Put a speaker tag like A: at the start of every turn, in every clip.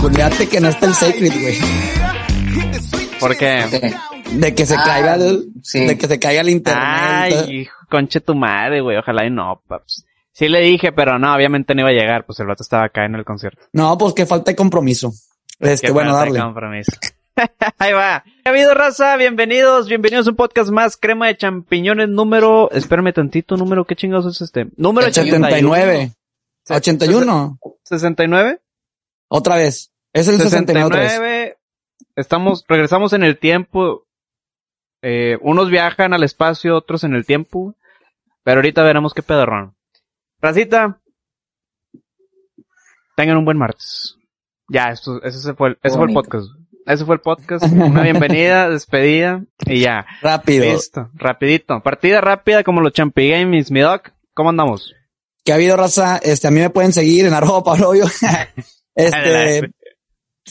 A: Culeate que no está el Sacred, güey.
B: ¿Por qué?
A: De que se
C: Ah,
A: caiga el,
C: sí.
A: de que se caiga el internet.
B: Ay, hijo, conche tu madre, güey. Ojalá y no, paps. Sí le dije, pero no, obviamente no iba a llegar, pues el vato estaba acá en el concierto.
A: No, pues que falta de compromiso. Este,
B: Qué
A: bueno,
B: falta de
A: darle.
B: compromiso. Ahí va. ¿Qué ha habido, raza? Bienvenidos, bienvenidos a un podcast más. Crema de champiñones número, espérame tantito, número, ¿qué chingados es este? Número
A: 79. 81.
B: 69.
A: Otra vez. Es el 69 otra vez.
B: 69. Estamos, regresamos en el tiempo. Eh, unos viajan al espacio, otros en el tiempo. Pero ahorita veremos qué pedorrón. Racita. Tengan un buen martes. Ya, esto, ese fue, el- ese fue el podcast. Ese fue el podcast. Una bienvenida, despedida y ya.
A: Rápido.
B: Listo, rapidito. Partida rápida como los Champi Games, mi doc. ¿Cómo andamos?
A: que ha habido raza, este, a mí me pueden seguir en arroba Pablo este,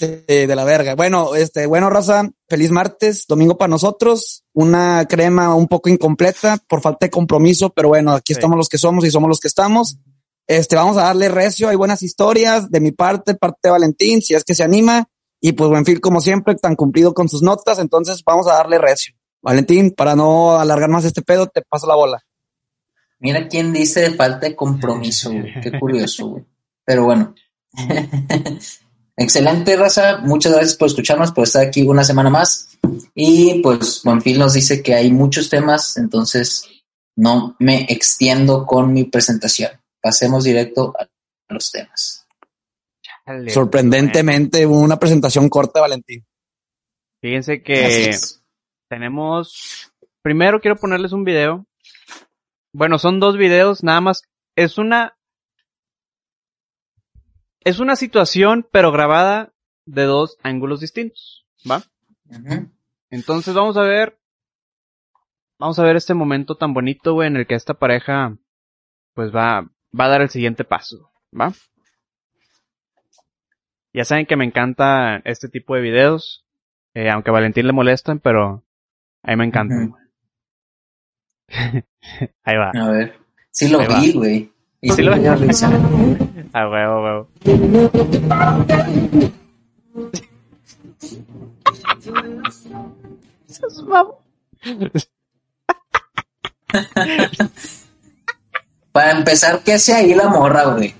A: de la verga. Bueno, este, bueno, raza, feliz martes, domingo para nosotros, una crema un poco incompleta por falta de compromiso, pero bueno, aquí
B: Sí.
A: estamos los que somos y somos los que estamos. Este, vamos a darle recio, hay buenas historias de mi parte, parte de Valentín, si es que se anima, y pues Buenfil, como siempre, tan cumplido con sus notas, entonces vamos a darle recio. Valentín, para no alargar más este pedo, te paso la bola.
C: Mira quién dice de falta de compromiso, güey. Qué curioso, güey. Pero bueno. Excelente, raza. Muchas gracias por escucharnos, por estar aquí una semana más. Y pues Buenfil nos dice que hay muchos temas, entonces no me extiendo con mi presentación. Pasemos directo a los temas.
B: Chale,
A: Sorprendentemente, una presentación corta Valentín.
B: Fíjense que tenemos, primero quiero ponerles un video. Bueno, son dos videos, nada más. Es una, es una situación, pero grabada de dos ángulos distintos, ¿va? Entonces vamos a ver, vamos a ver este momento tan bonito, güey, en el que esta pareja, pues va, va a dar el siguiente paso, ¿va? Ya saben que me encanta este tipo de videos, eh, aunque a Valentín le molestan, pero a mí me encantan. Ahí va.
C: A ver. Sí lo
B: Ahí
C: vi, güey. Y
B: Sí
C: sí
B: lo-
C: risa.
B: A huevo, a huevo.
C: Para empezar, ¿qué hace ahí la morra, güey?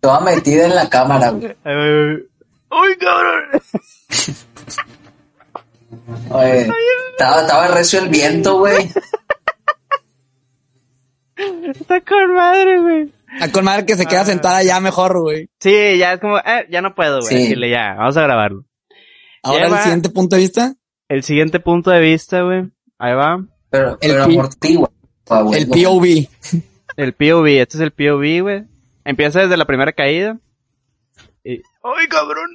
C: Toda metida en la cámara, güey.
B: ¡Uy, cabrón!
C: Oye, estaba, estaba recio el viento, güey.
B: Está con madre, güey.
A: A con madre que se queda
B: Ah.
A: sentada ya mejor, güey.
B: Sí, ya es como, eh, ya no puedo, güey.
C: Sí.
B: Decirle ya, vamos a grabarlo.
A: Ahora el
B: va.
A: siguiente punto de vista,
B: El siguiente punto de vista, güey. Ahí va.
C: Pero,
A: El
C: pero amortigua, güey.
A: el POV.
B: El POV. Este es el POV, güey. Empieza desde la primera caída. Y... ¡Ay, cabrón!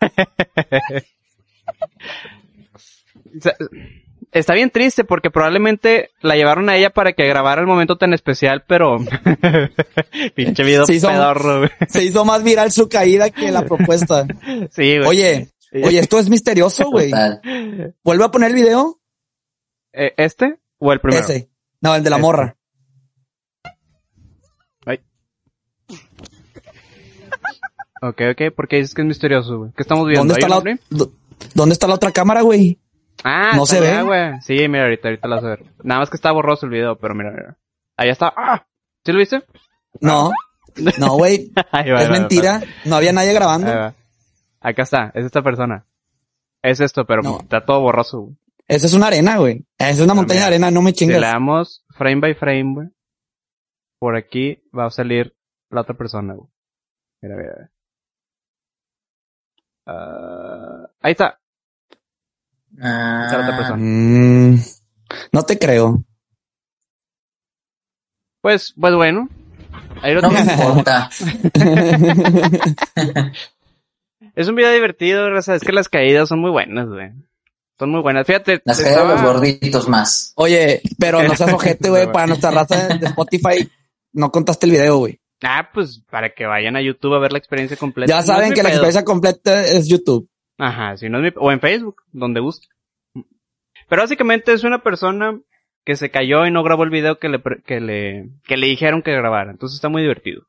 B: Está bien triste porque probablemente la llevaron a ella para que grabara el momento tan especial, pero... Pinche video pedorro, güey.
A: Se hizo más viral su caída que la propuesta.
B: Sí, güey.
A: Oye,
B: Sí.
A: oye, esto es misterioso, güey. Vuelve a poner el video.
B: Eh, ¿Este o el primero?
A: Ese. No, el de la
B: Este.
A: morra.
B: Ok, ok. porque dices que es misterioso, güey? ¿Qué estamos viendo?
A: ¿Dónde ¿Dónde está la otra cámara, güey?
B: Ah,
A: no se
B: allá,
A: ve.
B: güey. Sí, mira, ahorita, ahorita la vas a ver. Nada más que está borroso el video, pero mira, mira. Ahí está. ¡Ah! ¿Sí lo viste?
A: No. No, güey. Es mentira. No había nadie grabando.
B: Acá está, es esta persona. Es esto, pero
A: No.
B: está todo borroso. güey.
A: Esa es una arena, güey. Es una montaña de arena, no me
B: Si
A: chingas.
B: le damos frame by frame, güey. Por aquí va a salir la otra persona, güey. Mira, mira, mira. Ah, ahí está. Otra
C: Ah,
B: persona.
A: Mm, no te creo.
B: Pues, pues bueno. Ahí lo
C: no me importa.
B: Es un video divertido, raza. Es que las caídas son muy buenas, güey. Son muy buenas. Fíjate.
C: Las caídas de los
B: estaba-
C: gorditos más.
A: Oye, pero no seas ojete, güey. Para nuestra raza de Spotify, no contaste el video, güey.
B: Ah, pues para que vayan a YouTube a ver la experiencia completa.
A: Ya saben que la experiencia completa es YouTube.
B: Ajá, si no es mi... O en Facebook, donde guste. Pero básicamente es una persona que se cayó y no grabó el video que le, pre- que le, que le dijeron que grabara. Entonces está muy divertido.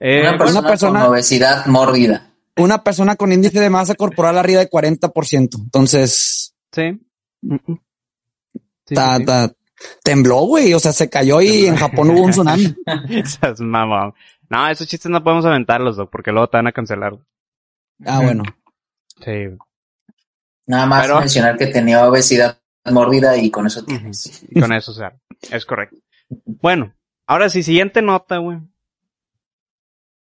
B: Eh,
C: una, persona
A: persona-
C: con obesidad mórbida.
A: una persona con índice de masa corporal arriba de 40%. Entonces.
B: Sí.
A: Sí, ta, ta, tembló, güey. O sea, se cayó y en Japón hubo un tsunami.
B: Esas mamá. No, esos chistes no podemos aventarlos, Doc, porque luego te van a cancelar.
A: Ah, bueno.
B: Sí.
C: Nada más
B: Pero-
C: mencionar que tenía obesidad mórbida y con eso tienes.
B: Con eso, o sea, es correcto. Bueno, ahora sí, siguiente nota, güey.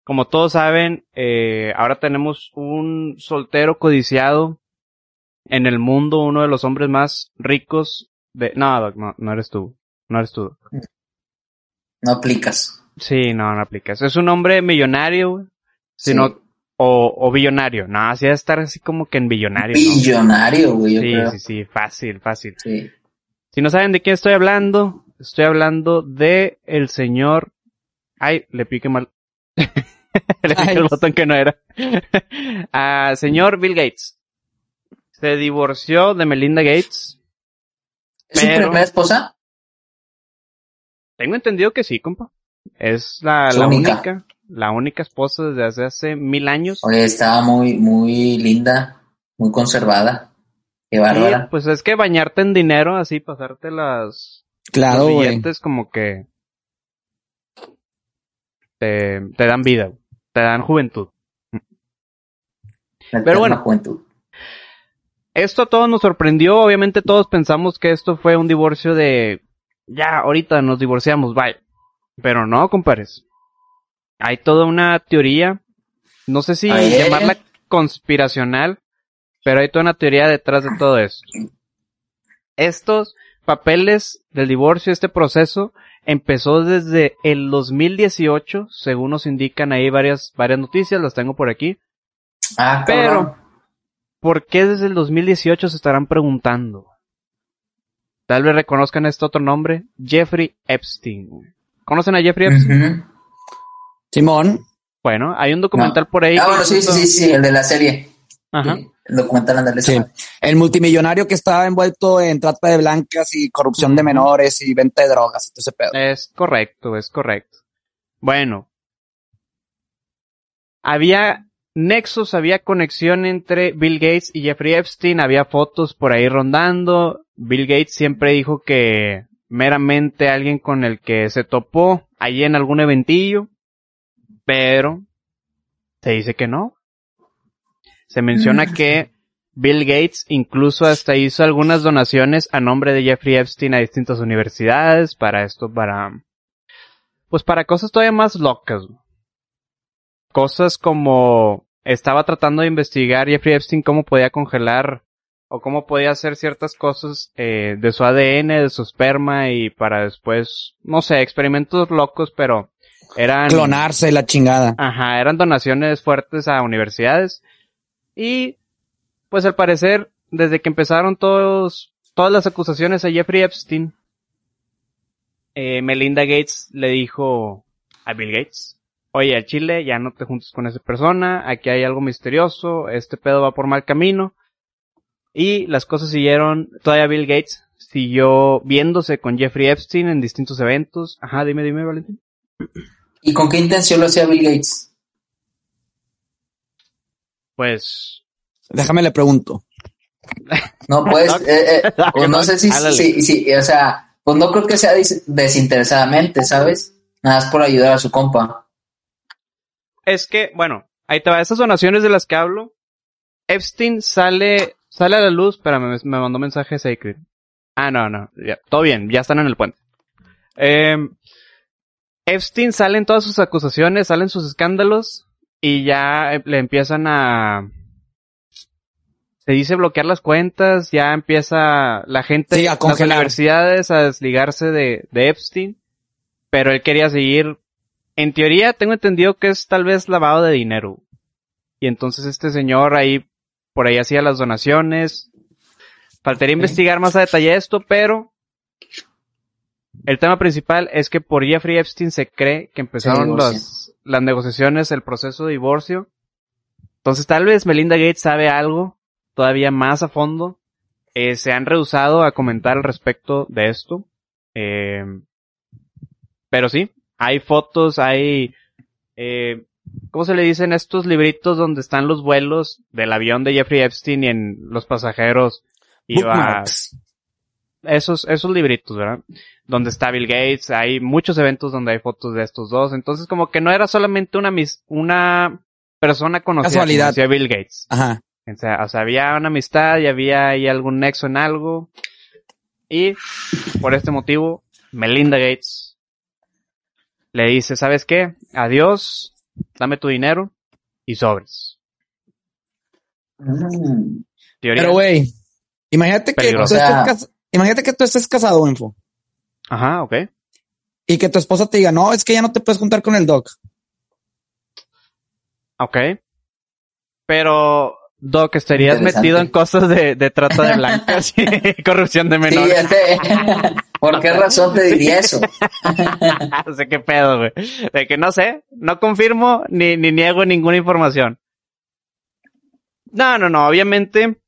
B: Como todos saben, eh, ahora tenemos un soltero codiciado en el mundo, uno de los hombres más ricos de... No, Doc, no, no eres tú. No eres tú. Doc.
C: No aplicas.
B: Sí, no, no aplicas. Es un hombre millonario, güey. Si
C: Sí.
B: no, o, o billonario. No, así debe estar así como que en billonario. ¿no?
C: Billonario, güey, yo
B: Sí,
C: creo.
B: sí, sí, fácil, fácil.
C: Sí.
B: Si no saben de quién estoy hablando, estoy hablando de el señor. Ay, le piqué mal. le piqué
A: Ay.
B: el botón que no era. Ah, señor Bill Gates. Se divorció de Melinda Gates.
C: ¿Es su
B: Pero-
C: primera esposa?
B: Tengo entendido que sí, compa. Es la,
C: Su
B: la
C: única.
B: única, la única esposa desde hace, hace mil años.
C: Oye, estaba muy, muy linda, muy conservada. Qué
B: Sí,
C: bárbara.
B: pues es que bañarte en dinero, así pasarte las,
A: Claro,
B: los
A: güey.
B: billetes como que te, te dan vida, te dan juventud.
C: La
B: pero bueno.
C: juventud.
B: Esto a todos nos sorprendió, obviamente todos pensamos que esto fue un divorcio de ya, ahorita nos divorciamos, bye. Pero no, compares. Hay toda una teoría, no sé si llamarla conspiracional, pero hay toda una teoría detrás de todo esto. Estos papeles del divorcio, este proceso, empezó desde el 2018, según nos indican ahí varias, varias noticias, las tengo por aquí.
C: Ah,
B: Pero,
C: cabrón.
B: ¿por qué desde el 2018 se estarán preguntando? Tal vez reconozcan este otro nombre, Jeffrey Epstein. ¿Conocen a Jeffrey Epstein?
A: Simón.
B: Bueno, hay un documental por ahí.
C: Ah, bueno, sí, sí, sí, sí, el de la serie.
B: Ajá.
C: El documental ándale,
A: Sí. El multimillonario que estaba envuelto en trata de blancas y corrupción de menores y venta de drogas y todo ese pedo.
B: Es correcto, es correcto. Bueno. Había nexos, había conexión entre Bill Gates y Jeffrey Epstein, había fotos por ahí rondando. Bill Gates siempre dijo que meramente alguien con el que se topó allí en algún eventillo, pero se dice que no. Se menciona que Bill Gates incluso hasta hizo algunas donaciones a nombre de Jeffrey Epstein a distintas universidades para esto, para, pues para cosas todavía más locas. Cosas como estaba tratando de investigar Jeffrey Epstein cómo podía congelar o cómo podía hacer ciertas cosas eh, de su ADN, de su esperma y para después, no sé, experimentos locos, pero eran...
A: Clonarse la chingada.
B: Ajá, eran donaciones fuertes a universidades. Y, pues al parecer, desde que empezaron todos, todas las acusaciones a Jeffrey Epstein, eh, Melinda Gates le dijo a Bill Gates, oye, al Chile ya no te juntes con esa persona, aquí hay algo misterioso, este pedo va por mal camino. Y las cosas siguieron, todavía Bill Gates siguió viéndose con Jeffrey Epstein en distintos eventos. Ajá, dime, dime, Valentín.
C: ¿Y con qué intención lo hacía Bill Gates?
B: Pues,
A: Déjame le pregunto.
C: No, pues, eh, eh, pues no sé si, si, si, o sea, pues no creo que sea des- desinteresadamente, ¿sabes? Nada más por ayudar a su compa.
B: Es que, bueno, ahí te va. Esas donaciones de las que hablo. Epstein sale, sale a la luz. Espérame, me, me mandó mensaje Sacred. Ah, no, no. Ya, todo bien, ya están en el puente. Em, Epstein sale en todas sus acusaciones, salen sus escándalos. Y ya eh, le empiezan a... Se dice bloquear las cuentas, ya empieza la gente,
A: Sí, a
B: las universidades a desligarse de, de Epstein. Pero él quería seguir en teoría tengo entendido que es tal vez lavado de dinero. Y entonces este señor ahí, por ahí hacía las donaciones. Faltaría investigar más a detalle esto, pero el tema principal es que por Jeffrey Epstein se cree que empezaron las, las negociaciones, el proceso de divorcio. Entonces tal vez Melinda Gates sabe algo todavía más a fondo. Eh, se han rehusado a comentar al respecto de esto. Eh, pero sí, hay fotos, hay eh, ¿cómo se le dicen estos libritos donde están los vuelos del avión de Jeffrey Epstein y en los pasajeros iba
A: Bookmarks.
B: Esos esos libritos, ¿verdad? Donde está Bill Gates, hay muchos eventos donde hay fotos de estos dos, entonces como que no era solamente una mis- una persona conocida
A: Casualidad.
B: decía Bill Gates.
A: Ajá.
B: O sea, o sea, había una amistad y había ahí algún nexo en algo. Y por este motivo, Melinda Gates le dice, ¿sabes qué? Adiós, dame tu dinero y sobres.
C: Mm.
B: Teoría.
A: Pero güey, imagínate que
C: O sea-
A: imagínate que tú estés casado, info,
B: Ajá, ok.
A: y que tu esposa te diga, no, es que ya no te puedes juntar con el doc.
B: Ok. Pero, Doc, estarías metido en cosas de, de trata de blancas y corrupción de
C: Sí,
B: menores.
C: ya sé. ¿Por qué razón te diría eso?
B: no sé qué pedo, güey. De que no sé, no confirmo ni, ni niego ninguna información. No, no, no, obviamente.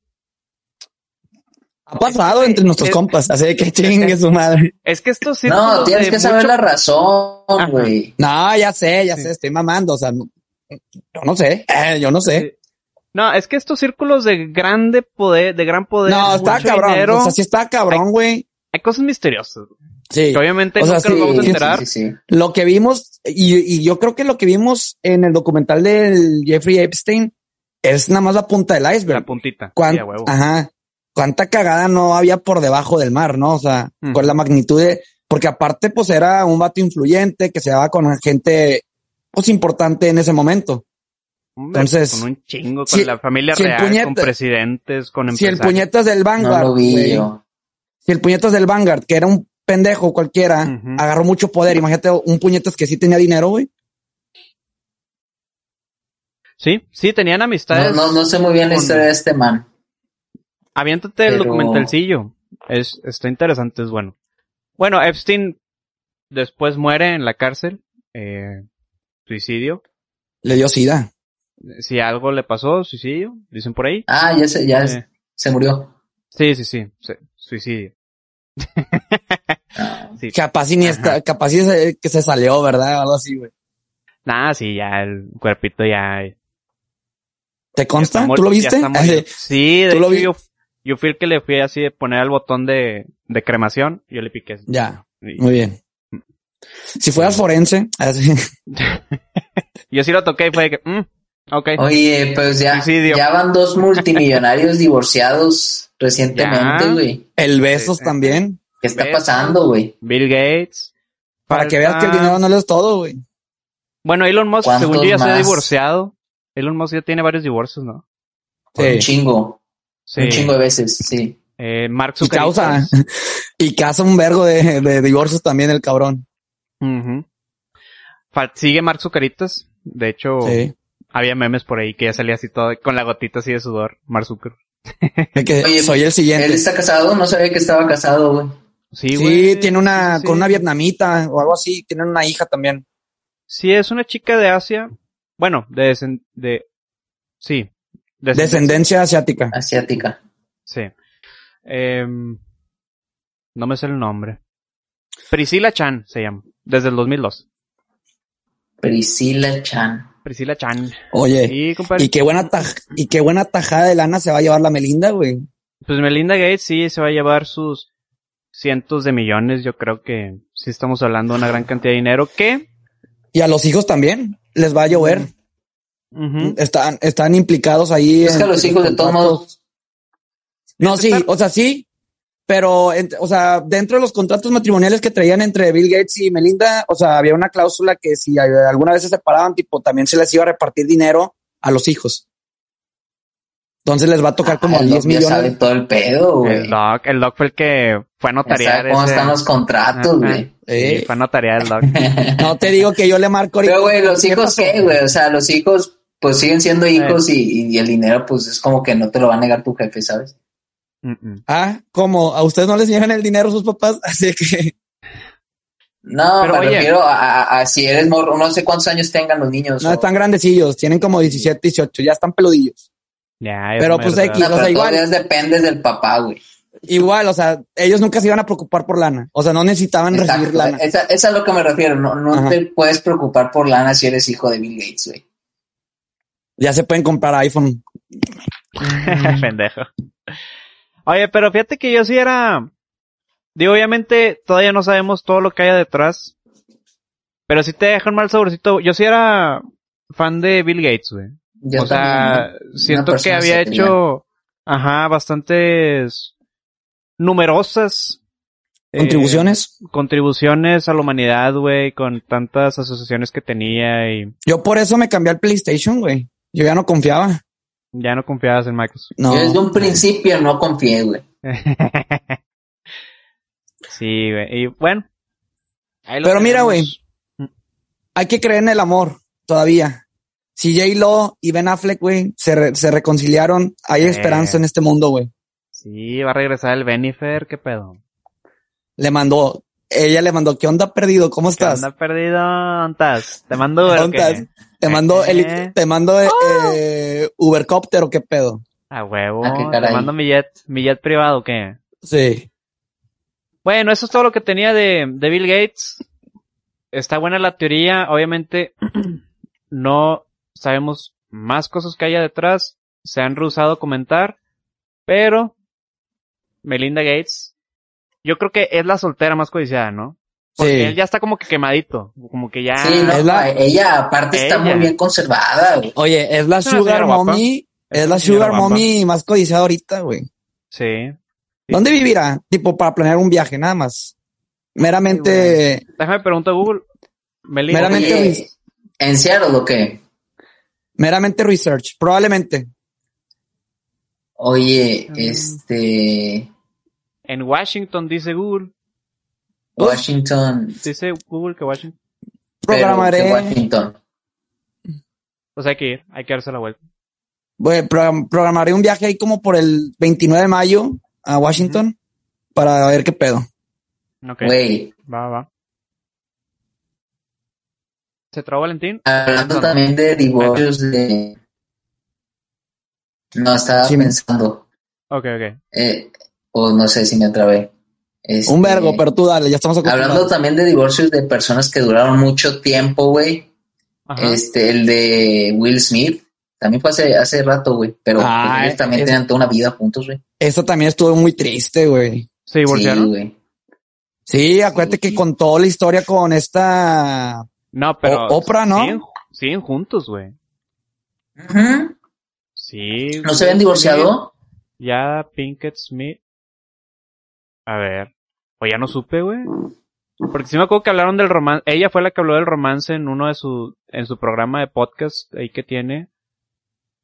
A: Ha pasado entre nuestros
B: es-
A: compas, así que chingue su madre.
B: Es que estos
C: No,
B: círculos
C: tienes que saber la razón, güey.
A: No, ya sé, ya
B: Sí.
A: sé, estoy mamando, o sea, no- yo no sé, eh, yo no sé.
B: No, es que estos círculos de grande poder, de gran poder,
A: No, está
B: mucho
A: cabrón,
B: dinero,
A: o sea, sí está cabrón, güey.
B: hay cosas misteriosas.
A: Sí.
B: Que obviamente
A: O sea,
B: nunca
A: sí,
B: nos vamos a
A: sí,
B: enterar.
C: Sí, sí, sí.
A: Lo que vimos, y, y yo creo que lo que vimos en el documental del Jeffrey Epstein es nada más la punta del
B: La
A: iceberg.
B: puntita.
A: Cuán-
B: Sí,
A: ajá. Cuánta cagada no había por debajo del mar, ¿no? O sea,
B: Mm.
A: con la magnitud de, porque aparte, pues era un vato influyente que se daba con gente, pues importante en ese momento.
B: Hombre,
A: entonces,
B: con un chingo, con
A: si-
B: la familia
A: si
B: real, con presidentes, con
A: Si el
B: empresarios.
A: puñetas del
C: No
A: Vanguard,
C: lo vi
A: güey,
C: yo.
A: si el puñetas del Vanguard, que era un pendejo cualquiera, agarró mucho poder. Imagínate un puñetas que sí tenía dinero, güey.
B: Sí, sí, tenían amistades.
C: no, no sé muy bien la historia de este man.
B: Aviéntate el documentalcillo. Es, está interesante, es bueno. Bueno, Epstein después muere en la cárcel. Eh, suicidio.
A: Le dio sida.
B: Si algo le pasó, suicidio, dicen por ahí.
C: Ah, ya se, ya
B: Eh,
C: se murió.
B: sí, sí, sí, suicidio. Sí.
A: Capaz y ni está, capaz y se- que se salió, ¿verdad? Algo así, güey.
B: Nah, sí, ya el cuerpito ya.
A: ¿Te
B: ya
A: consta? ¿Tú lo viste?
B: Sí, de
A: ¿Tú lo
B: hecho
A: vi-
B: yo, yo fui el que le fui así de poner el botón de, de cremación. Yo le piqué.
A: ya,
B: Y-
A: muy bien. Si fueras forense, así.
B: yo sí lo toqué y fue de que, mm, ok.
C: Oye, pues ya,
B: Suicidio.
C: ya van dos multimillonarios divorciados recientemente, güey.
A: El besos
B: Sí.
A: también.
C: ¿Qué está
B: Besos.
C: pasando, güey?
B: Bill Gates.
A: Para que veas que el dinero no lo es todo, güey.
B: Bueno, Elon Musk,
C: ¿Cuántos
B: según yo, ya se ha divorciado. Elon Musk ya tiene varios divorcios, ¿no?
C: Un chingo,
B: Sí.
C: un chingo de veces, sí.
B: Eh, Mark
A: Y causa, y casa un vergo de, de divorcios también el cabrón.
B: Ujú. Fal- Sigue Mark Zucaritas. De hecho,
A: Sí.
B: había memes por ahí que ya salía así todo con la gotita así de sudor. Mark Zuckerberg.
A: De que
C: Oye,
A: soy el siguiente.
C: Él está casado, no sabía que estaba casado, güey.
B: Sí,
A: Sí,
B: güey.
A: tiene una,
B: Sí, sí.
A: con una vietnamita o algo así, tienen una hija también.
B: Sí, es una chica de Asia. Bueno, de, de sí.
A: Descendencia asiática.
C: Asiática.
B: Sí. Em, no me sé el nombre. Priscila Chan se llama. Desde el 2002.
C: Priscila Chan.
B: Priscila Chan.
A: Oye,
B: Y, compadre.
A: y qué buena taj- y qué buena tajada de lana se va a llevar la Melinda, güey.
B: Pues Melinda Gates sí se va a llevar sus cientos de millones. Yo creo que sí estamos hablando de una gran cantidad de dinero que
A: Y a los hijos también les va a llover. Están, están implicados ahí.
C: Es que a
A: en-
C: los
A: en
C: hijos de todos modos,
A: No, sí,
B: Están-
A: o sea, sí. Pero, en- o sea, dentro de los contratos matrimoniales que traían entre Bill Gates y Melinda, o sea, había una cláusula que si alguna vez se separaban, tipo, también se les iba a repartir dinero a los hijos. Entonces les va a tocar como
C: ah, el
A: 10
C: Doc ya sabe
A: millones.
C: todo el pedo, güey.
B: el Doc, el Doc fue el que fue a notariar
C: cómo
B: ese-
C: están los contratos, güey.
B: Sí, fue a notariar el Doc.
A: no te digo que yo le marco ahorita.
C: Pero, güey, los
A: ¿Qué
C: hijos
A: pasó?
C: qué, güey? O sea, los hijos, pues siguen siendo hijos y, y el dinero, pues es como que no te lo va a negar tu jefe, ¿sabes?
B: Mm, mm.
A: Ah, ¿cómo? ¿A ustedes no les llegan el dinero sus papás? Así que,
C: No,
B: Pero,
C: me
B: oye.
C: refiero a, a- a si eres morro, no sé cuántos años tengan los niños.
A: no,
C: o-
A: están grandecillos, tienen como 17, 18, ya están peludillos.
B: Ya, es
A: Pero, pues, X,
C: No,
A: o sea, igual-
C: dependes del papá, güey.
A: Igual, o sea, ellos nunca se iban a preocupar por lana. O sea, no necesitaban recibir
C: Exacto.
A: lana.
C: Esa, esa es a lo que me refiero. No, no te puedes preocupar por lana si eres hijo de Bill Gates, güey.
A: Ya se pueden comprar iPhone.
B: Pendejo. Oye, pero fíjate que yo sí era. Digo, obviamente todavía no sabemos todo lo que hay detrás. Pero sí te deja un mal saborcito. Yo sí era fan de Bill Gates, güey.
C: Yo
B: o sea, siento
C: Una
B: que había hecho, ajá, bastantes numerosas eh,
A: Contribuciones.
B: contribuciones a la humanidad, güey, con tantas asociaciones que tenía y
A: Yo por eso me cambié al PlayStation, güey. Yo ya no confiaba.
B: ya no confiabas en Microsoft.
A: No.
C: Yo desde un principio no confié, güey.
B: sí, güey. Y bueno. ahí lo
A: Pero mira, güey. Hay que creer en el amor todavía. Si J. Lo y Ben Affleck, güey, se, re- se reconciliaron, hay
B: Eh.
A: esperanza en este mundo, güey.
B: Sí, va a regresar el Benifer, qué pedo.
A: Le mandó, ella le mandó, ¿qué onda perdido? ¿Cómo
B: ¿Qué
A: estás?
B: onda perdido? ¿Dónde estás? Te mando Uber, ¿o
A: ¿Dónde
B: qué?
A: estás? Te mando,
B: Eh.
A: heli- te mando eh, eh, Ubercopter o qué pedo.
B: A huevo.
C: Ah, qué
B: Te mando mi jet, mi jet privado, ¿qué?
A: Sí.
B: Bueno, eso es todo lo que tenía de, de Bill Gates. Está buena la teoría. Obviamente, no sabemos más cosas que haya detrás. Se han rehusado a comentar. Pero, Melinda Gates, yo creo que es la soltera más codiciada, ¿no? Porque
A: Sí.
B: él ya está como que quemadito. Como que ya.
C: Sí, no,
A: Es la-
C: ella aparte está muy bien conservada, güey.
A: Oye, es la
B: Es
A: Sugar. Mommy,
B: Es
A: la Sugar
B: guapa.
A: Mommy más codiciada ahorita, güey.
B: Sí.
A: ¿Dónde vivirá? Tipo, para planear un viaje, nada más. Meramente,
B: Déjame preguntar a Google. Melinda.
A: Meramente
C: Oye. ¿En Seattle o qué?
A: meramente research, probablemente.
C: Oye,
B: Mm.
C: este...
B: En Washington, dice Google.
C: Washington...
B: Dice Google que Washington.
C: pero
A: Programaré,
C: que Washington.
B: Pues hay que ir, hay que darse la vuelta.
A: bueno, pro- programaré un viaje ahí como por el 29 de mayo a Washington para ver qué pedo.
B: Ok.
C: Güey,
B: Va, va. ¿Se trabó Valentín?
C: hablando también de divorcios de... No, estaba
A: Sí.
C: pensando.
B: Ok, ok.
C: eh, o no sé si me atrabé. Este,
A: Un vergo, pero tú dale, ya estamos
C: Hablando también de divorcios de personas que duraron mucho tiempo, güey.
B: Ajá.
C: Este, el de Will Smith. También fue hace, hace rato, güey. Pero pues,
A: Ah,
C: ellos también
A: es-
C: tenían toda una vida juntos, güey.
A: Eso también estuvo muy triste, güey.
B: ¿Se divorciaron?
A: Sí, acuérdate que contó la historia con esta
B: no, pero.
A: O- Oprah, ¿no?
B: Siguen, siguen juntos, güey. Sí.
C: ¿No se habían divorciado?
B: Ya, Pinkett Smith. A ver. O ya no supe, güey. Porque sí me acuerdo que hablaron del romance. Ella fue la que habló del romance en uno de su, en su programa de podcast ahí que tiene.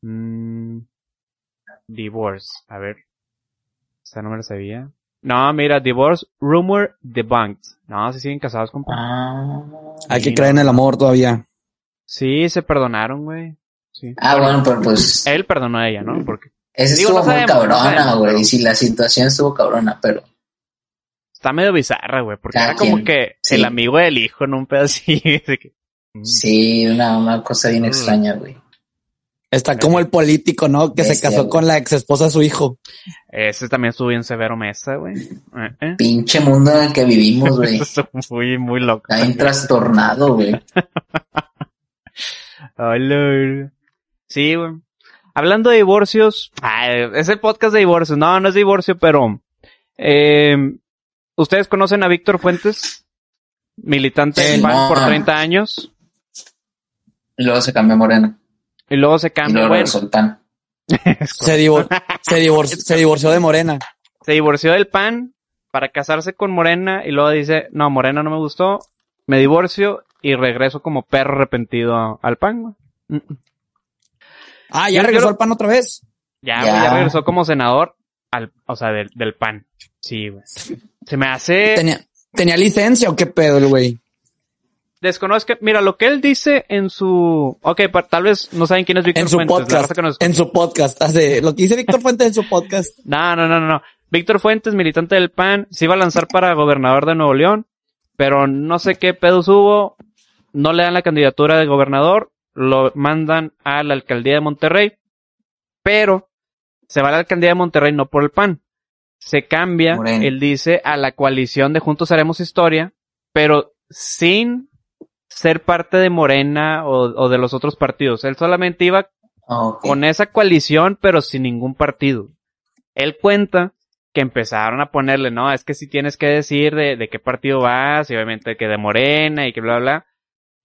B: Mm, divorce. A ver. Esta no me la sabía. No, mira, Divorce Rumor Debunked. No, si siguen casados, compa.
C: Ah,
A: Hay que creer en
B: no,
A: el
B: no.
A: amor todavía.
B: Sí, se perdonaron, güey. Sí.
C: Ah, bueno, pero pues...
B: Él perdonó a ella, ¿no? Porque
C: Ese
B: digo,
C: estuvo
B: no
C: muy
B: sabemos, no
C: cabrona, güey.
B: pero-
C: Y si la situación estuvo cabrona, pero...
B: está medio bizarra, güey. Porque
C: Cada
B: era como
C: quien,
B: que
C: sí.
B: el amigo del hijo en un pedacito. de que- Mm.
C: Sí, una, una cosa bien
B: Mm.
C: extraña, güey.
A: Está como el político, ¿no? Que se casó
C: güey.
A: con la ex esposa de su hijo.
B: Ese también estuvo bien severo mesa, güey. Eh, eh.
C: Pinche mundo en el que vivimos, güey.
B: Muy, muy loco.
C: Está bien trastornado, güey.
B: Sí, güey. Hablando de divorcios, es el podcast de divorcios. No, no es divorcio, pero eh, ustedes conocen a Víctor Fuentes, militante del
C: Sí,
B: PAN
C: no.
B: por 30 años,
C: Y luego se cambió a Morena.
B: y luego se
C: luego
B: Bueno.
A: Se, divor- se, divor- se divorció de Morena.
B: se divorció del PAN para casarse con Morena y luego dice, no, Morena no me gustó, me divorcio y regreso como perro arrepentido al PAN, güey. Mm, mm.
A: Ah,
B: Yo
A: ya regresó al pan otra vez.
B: Ya,
C: ya
B: regresó como senador al, o sea, del, del PAN. Sí, güey. Se me hace...
A: Tenía, tenía licencia o qué pedo el güey.
B: Desconozco, mira, lo que él dice en su... Ok, tal vez no saben quién es Víctor
A: En su
B: Fuentes.
A: podcast.
B: raza que nos-
A: En su podcast. Hace, lo que dice Víctor Fuentes en su podcast.
B: No, no, no, no, no. Víctor Fuentes, militante del PAN, se iba a lanzar para gobernador de Nuevo León, pero no sé qué pedos hubo, no le dan la candidatura de gobernador, lo mandan a la alcaldía de Monterrey, pero se va a la alcaldía de Monterrey no por el PAN. Se cambia, él dice, a la coalición de Juntos Haremos Historia, pero sin ser parte de Morena o, o de los otros partidos. Él solamente iba con esa coalición, pero sin ningún partido. Él cuenta que empezaron a ponerle, no, es que si tienes que decir de, de qué partido vas, y obviamente que de Morena y que bla, bla.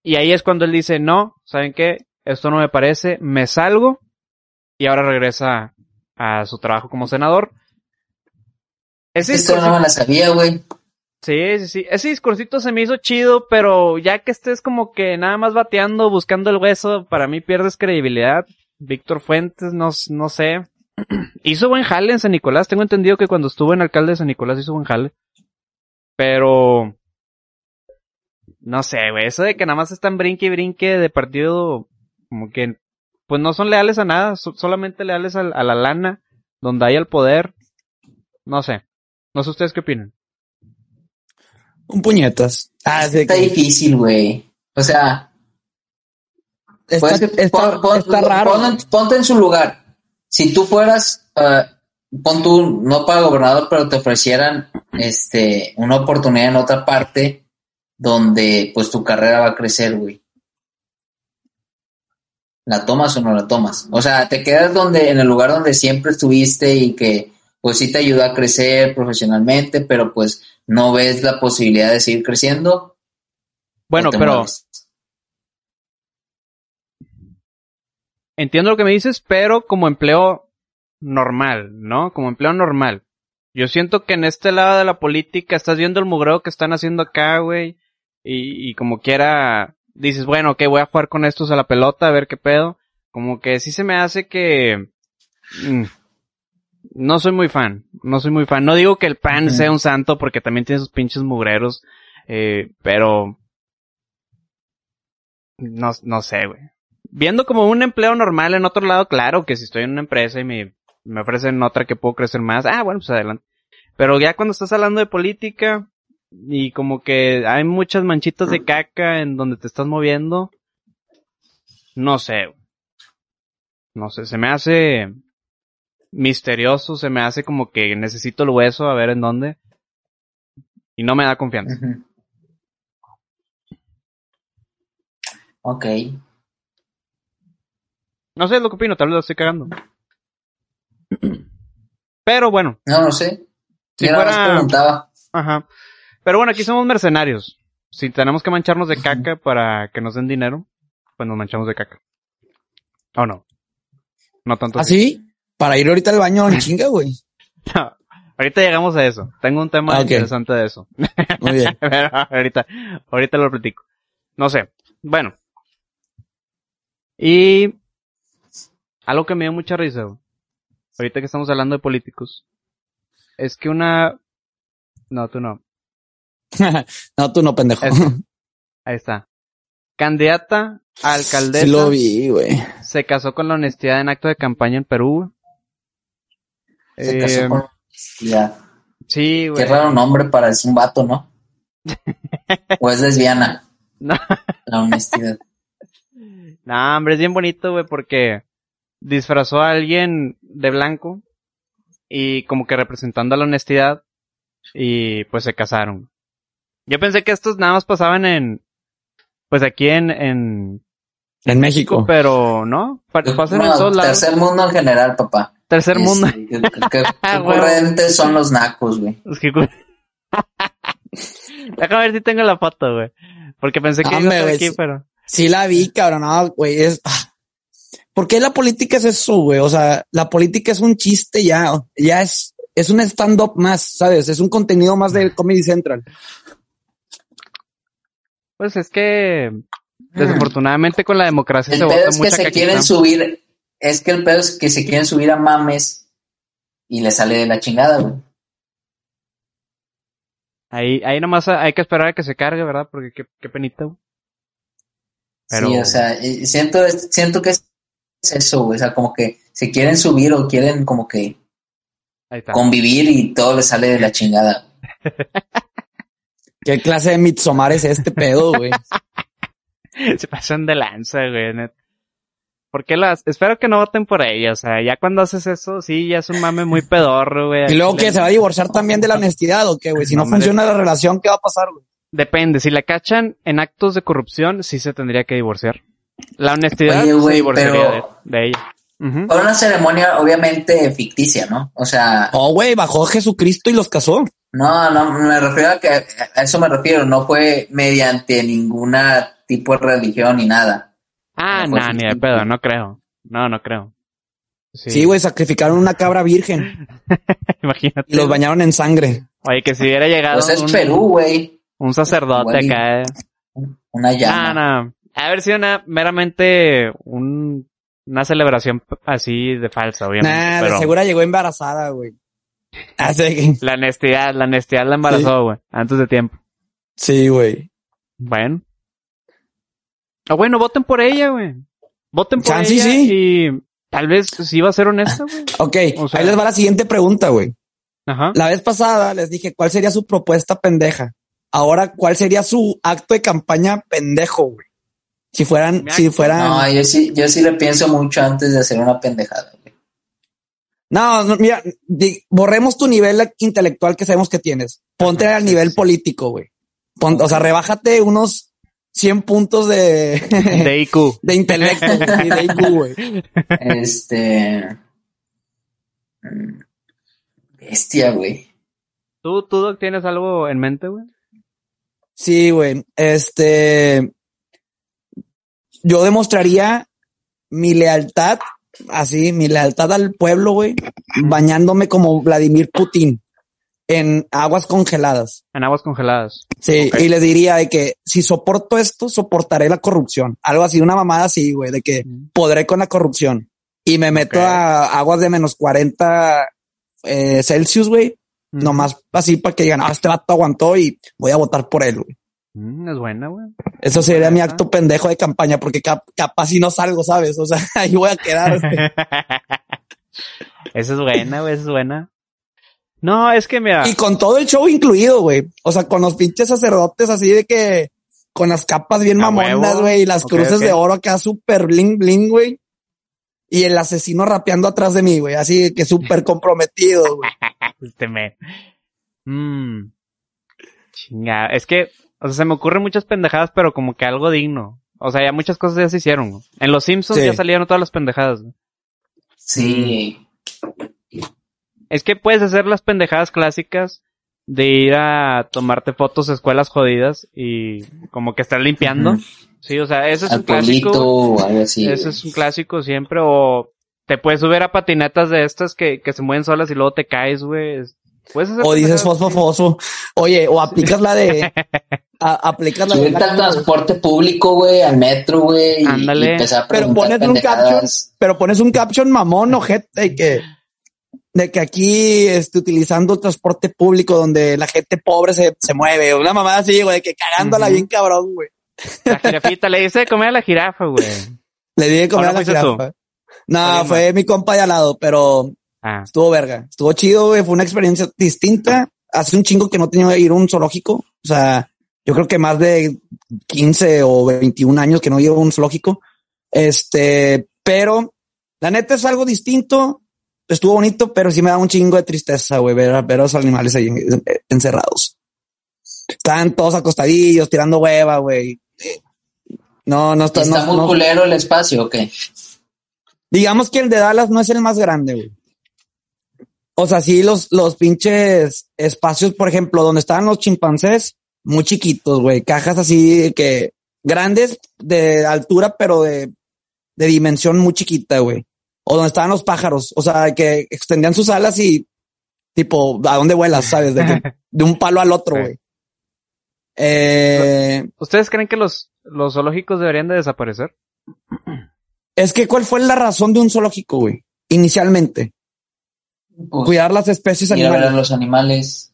B: Y ahí es cuando él dice, no, ¿saben qué? Esto no me parece, me salgo, y ahora regresa a su trabajo como senador.
C: Ese Esto no me la sabía, güey.
B: Sí, sí, sí. Ese discursito se me hizo chido, pero ya que estés como que nada más bateando, buscando el hueso, para mí pierdes credibilidad. Víctor Fuentes, no, no sé. hizo buen jale en San Nicolás. Tengo entendido que cuando estuvo en alcalde de San Nicolás hizo buen jale. Pero... No sé, güey. Eso de que nada más están brinque y brinque de partido, como que, pues no son leales a nada, solamente leales a, a la lana, donde hay el poder. No sé. No sé ustedes qué opinan.
A: Un puñetas.
C: Ah, está difícil, güey. O sea, está, raro. ponte en su lugar. Si tú fueras, uh, pon tú, no para gobernador, pero te ofrecieran este, una oportunidad en otra parte donde pues tu carrera va a crecer, güey. ¿La tomas o no la tomas? O sea, te quedas donde, en el lugar donde siempre estuviste y que pues sí te ayuda a crecer profesionalmente, pero pues no ves la posibilidad de seguir creciendo.
B: Bueno, pero entiendo lo que me dices, pero como empleo normal, ¿no? Como empleo normal. Yo siento que en este lado de la política estás viendo el mugreo que están haciendo acá, güey, y, y como quiera dices, bueno, ok, voy a jugar con estos a la pelota, a ver qué pedo. Como que sí se me hace que... Mm, no soy muy fan, no soy muy fan. No digo que el pan sea un santo porque también tiene sus pinches mugreros, eh, pero no, no sé, güey. Viendo como un empleo normal en otro lado, claro que si estoy en una empresa y me, me ofrecen otra que puedo crecer más, ah, bueno, pues adelante. Pero ya cuando estás hablando de política y como que hay muchas manchitas de caca en donde te estás moviendo, no sé. No sé, se me hace misterioso, se me hace como que necesito el hueso a ver en dónde. Y no me da confianza.
C: Ok.
B: No sé lo que opino, tal vez lo estoy cagando. Pero bueno.
C: No, no sé. Si fuera... preguntaba.
B: Ajá. Pero bueno, aquí somos mercenarios. Si tenemos que mancharnos de caca para que nos den dinero, pues nos manchamos de caca. ¿O no? No tanto.
A: ¿Así? ¿Ah, para ir ahorita al baño en chinga, güey.
B: ahorita llegamos a eso. Tengo un tema interesante de eso. Muy bien. ahorita, ahorita lo platico. No sé. Bueno. Y algo que me dio mucha risa, güey. Ahorita que estamos hablando de políticos. Es que una... No, tú no.
A: no, tú no, pendejo.
B: Ahí está. Candidata a alcaldesa.
A: Sí lo vi, güey.
B: Se casó con la honestidad en acto de campaña en Perú.
C: Se casó eh, con honestidad.
B: Sí, güey.
C: Qué raro nombre para decir un vato, ¿no? o es lesbiana. No. La honestidad.
B: No, hombre, es bien bonito, güey, porque disfrazó a alguien de blanco y como que representando a la honestidad y pues se casaron. Yo pensé que estos nada más pasaban en, pues aquí en, en,
A: en México,
B: pero no, pasan en todos lados.
C: Tercer mundo en general, papá.
B: Tercer mundo.
C: Qué corrientes son los nacos, güey. Es que...
B: Déjame ver si tengo la foto, güey. Porque pensé que iba a estar aquí, pero.
A: Sí la vi, cabrón, no, güey, es, ah. ¿por qué la política es eso, güey? O sea, la política es un chiste ya, ya es, es un stand-up más, ¿sabes? Es un contenido más de Comedy Central.
B: Pues es que desafortunadamente con la democracia
C: el se pedo es que se quieren subir, es que el pedo es que se quieren subir a mames y le sale de la chingada, güey.
B: Ahí, ahí nomás hay que esperar a que se cargue, ¿verdad? Porque qué, qué penita, güey.
C: Sí, o sea, siento, siento que es eso, güey. O sea, como que se quieren subir o quieren como que convivir y todo le sale de la chingada.
A: ¿Qué clase de Mitsomar es este pedo, güey?
B: Se pasan de lanza, güey. Net. ¿Por qué las? Espero que no voten por ella. O sea, ya cuando haces eso, sí, ya es un mame muy pedorro, güey.
A: Y luego que se va a divorciar también de la honestidad, ¿o qué, güey? Si no, funciona la relación, ¿qué va a pasar, güey?
B: Depende. Si la cachan en actos de corrupción, sí se tendría que divorciar. La honestidad se divorciaría de, ella.
C: Fue una ceremonia obviamente ficticia, ¿no? O sea...
A: Oh, güey, bajó Jesucristo y los casó.
C: No, no, me refiero a que a eso me refiero, no fue mediante ninguna tipo de religión ni nada.
B: Ah, no, ni de pedo, no creo. No, no creo.
A: Sí, güey, sacrificaron una cabra virgen.
B: Imagínate.
A: Y los bañaron en sangre.
B: Oye, que si hubiera llegado.
C: Pues es Perú, güey.
B: Un sacerdote acá. Eh.
C: Una llama.
B: No, no. A ver si una meramente un, una celebración así de falsa, obviamente.
A: Nah,
B: pero...
A: de segura llegó embarazada, güey.
B: La honestidad, la honestidad la embarazó, güey, antes de tiempo.
A: Sí, güey.
B: Bueno. Ah, bueno, voten por ella, güey. Voten por
A: Chance,
B: ella
A: sí.
B: y tal vez sí va a ser honesta, güey.
A: Ok,
B: O sea-
A: ahí les va la siguiente pregunta, güey.
B: Ajá.
A: La vez pasada les dije cuál sería su propuesta pendeja. Ahora, ¿cuál sería su acto de campaña pendejo, güey? Si fueran, si fueran.
C: No, yo sí, yo sí le pienso mucho antes de hacer una pendejada. güey.
A: No, no, mira, di- borremos tu nivel intelectual que sabemos que tienes. Ponte
B: Ajá,
A: al
B: sí,
A: nivel
B: sí.
A: político, güey. Pon- O sea, rebájate unos 100 puntos de,
B: De IQ.
A: de intelecto, güey, de IQ, güey.
C: Este. mm, Bestia, güey.
B: ¿Tú, tú, Doc, tienes algo en mente, güey?
A: Sí, güey. Este. Yo demostraría mi lealtad, así, mi lealtad al pueblo, güey, bañándome como Vladimir Putin en aguas congeladas.
B: En aguas congeladas.
A: Sí, y les diría de que si soporto esto, soportaré la corrupción. Algo así, una mamada así, güey, de que podré con la corrupción. Y me meto a aguas de menos 40 eh, Celsius, güey, nomás así para que digan, ah, este vato aguantó y voy a votar por él, güey.
B: Mm, es buena, güey.
A: Eso sería mi acto pendejo de campaña, porque cap- capaz si no salgo, ¿sabes? O sea, ahí voy a quedar. güey.
B: esa es buena, güey, esa es buena. No, es que mira.
A: y con todo el show incluido, güey. O sea, con los pinches sacerdotes así de que con las capas bien mamonas, güey, y las cruces de oro acá súper bling bling, güey. Y el asesino rapeando atrás de mí, güey, así que súper comprometido, güey.
B: Este me. Mmm. Chinga. Es que, o sea, se me ocurren muchas pendejadas, pero como que algo digno. O sea, ya muchas cosas ya se hicieron. güey. En los Simpsons
A: Sí.
B: ya salieron todas las pendejadas. güey.
C: Sí.
B: Es que puedes hacer las pendejadas clásicas de ir a tomarte fotos a escuelas jodidas y como que estar limpiando. Sí, o sea, ese es
C: Al
B: un clásico.
C: pueblito o algo así.
B: Ese
C: güey.
B: es un clásico siempre. O te puedes subir a patinetas de estas que, que se mueven solas y luego te caes, güey. Puedes hacer
A: O dices fosfo fosfo. Oye, o aplicas la de, a- aplicas la de,
C: Subirte al transporte público, güey, al metro, güey. y-
B: Ándale.
C: Y
A: Pero pones un
C: pendejadas.
A: pero pones un caption mamón, ojete, de que, de que aquí, este, utilizando el transporte público donde la gente pobre se, se mueve, una mamada así, güey, que cagándola
B: Ujú.
A: bien cabrón, güey.
B: La jirafita le dice de comer a la jirafa, güey.
A: Le di de comer
B: ¿O
A: a la
B: tú?
A: jirafa. No, fue mi compa de al lado, pero
B: Ah,
A: estuvo verga. Estuvo chido, güey. Fue una experiencia distinta. Hace un chingo que no tenía que ir a un zoológico. O sea, yo creo que más de 15 o 21 años que no iba a un zoológico. Este, pero la neta es algo distinto. Estuvo bonito, pero sí me da un chingo de tristeza, güey, ver, a- ver a los animales ahí en- encerrados. Están todos acostadillos, tirando hueva, güey. No, no está,
C: Está
A: no-
C: muy
A: no-
C: culero el espacio, ¿o qué?
A: Digamos que el de Dallas no es el más grande, güey. O sea, sí, los, los pinches espacios, por ejemplo, donde estaban los chimpancés, muy chiquitos, güey. Cajas así que grandes de altura, pero de, de dimensión muy chiquita, güey. O donde estaban los pájaros, o sea, que extendían sus alas y tipo, ¿a dónde vuelas? ¿Sabes? De, que- de un palo al otro,
B: Sí.
A: güey. Eh,
B: ¿Ustedes creen que los, los zoológicos deberían de desaparecer?
A: es que, ¿cuál fue la razón de un zoológico, güey? Inicialmente,
C: Pues,
A: cuidar las especies animales.
C: a los animales.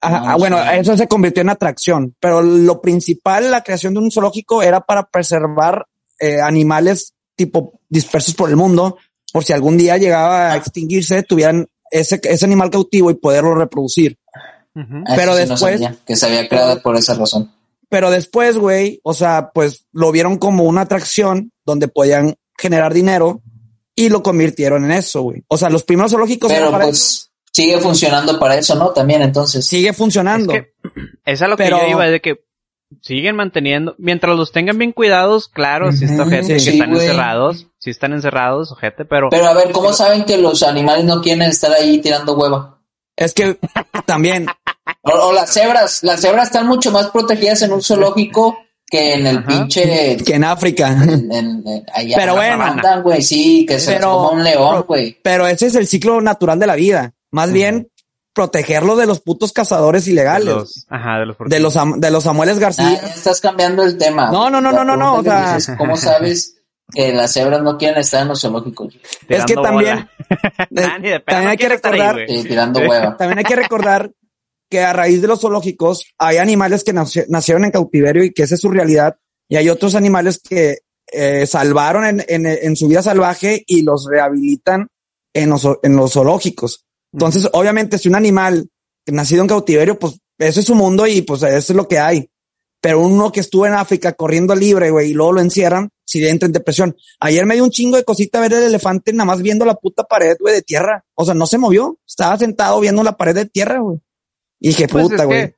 A: Ajá,
C: No,
A: ah, bueno,
C: sí.
A: eso se convirtió en atracción, pero lo principal, la creación de un zoológico era para preservar eh, animales tipo dispersos por el mundo, por si algún día llegaba a extinguirse, tuvieran ese, ese animal cautivo y poderlo reproducir.
C: Ah,
A: Pero
C: no
A: después-
C: sabía, que se había creado por esa razón.
A: Pero después, güey, o sea, pues lo vieron como una atracción donde podían generar dinero y lo convirtieron en eso, güey. O sea, los primeros zoológicos
C: Pero
A: eso.
C: pues sigue funcionando para eso, ¿no? También entonces.
A: sigue funcionando.
B: Es que es a lo que
A: Pero-
B: yo iba, de que siguen manteniendo, mientras los tengan bien cuidados, claro, si está ojete, que están encerrados, si están encerrados, ojete, pero...
C: Pero a ver, ¿cómo saben que los animales no quieren estar ahí tirando hueva?
A: Es que también...
C: o, las cebras, las cebras están mucho más protegidas en un zoológico que en el pinche...
A: Que en África.
C: pero bueno. güey, sí, que es como un león, güey.
A: Pero ese es el ciclo natural de la vida. Más bien, protegerlo de los putos cazadores ilegales. De los,
B: ajá, de los,
A: de los, de los Samueles García.
C: Ah, estás cambiando el tema.
A: No, no, no, no, no, no. O sea,
C: ¿cómo sabes que las cebras no quieren estar en los zoológicos?
A: Es que también, también hay que recordar,
C: tirando hueva.
A: también hay que recordar que a raíz de los zoológicos hay animales que nacieron en cautiverio y que esa es su realidad. Y hay otros animales que eh, salvaron en, en, en, su vida salvaje y los rehabilitan en los, en los zoológicos. Entonces, obviamente, si un animal nacido en cautiverio, pues eso es su mundo y pues eso es lo que hay. Pero uno que estuvo en África corriendo libre, güey, y luego lo encierran, si entra en depresión. Ayer me dio un chingo de cosita ver el elefante nada más viendo la puta pared, güey, de tierra. O sea, no se movió. Estaba sentado viendo la pared de tierra, güey. Y dije, pues puta, güey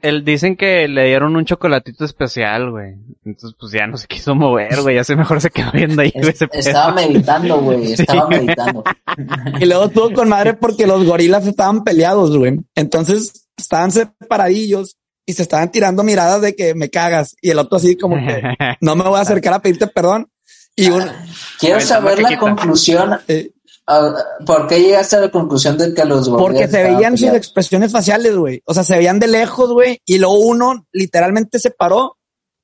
B: el, dicen que le dieron un chocolatito especial, güey. Entonces, pues ya no se quiso mover, güey. Ya se mejor se quedó viendo ahí.
C: estaba meditando, güey. Estaba meditando.
A: y luego estuvo con madre porque los gorilas estaban peleados, güey. Entonces, estaban separadillos y se estaban tirando miradas de que me cagas. Y el otro así como que no me voy a acercar a pedirte perdón. Y un...
C: Quiero saber la conclusión. Eh, ¿Por qué llegaste a la conclusión de que los
A: Porque se veían sus expresiones faciales, güey. O sea, se veían de lejos, güey. Y luego uno literalmente se paró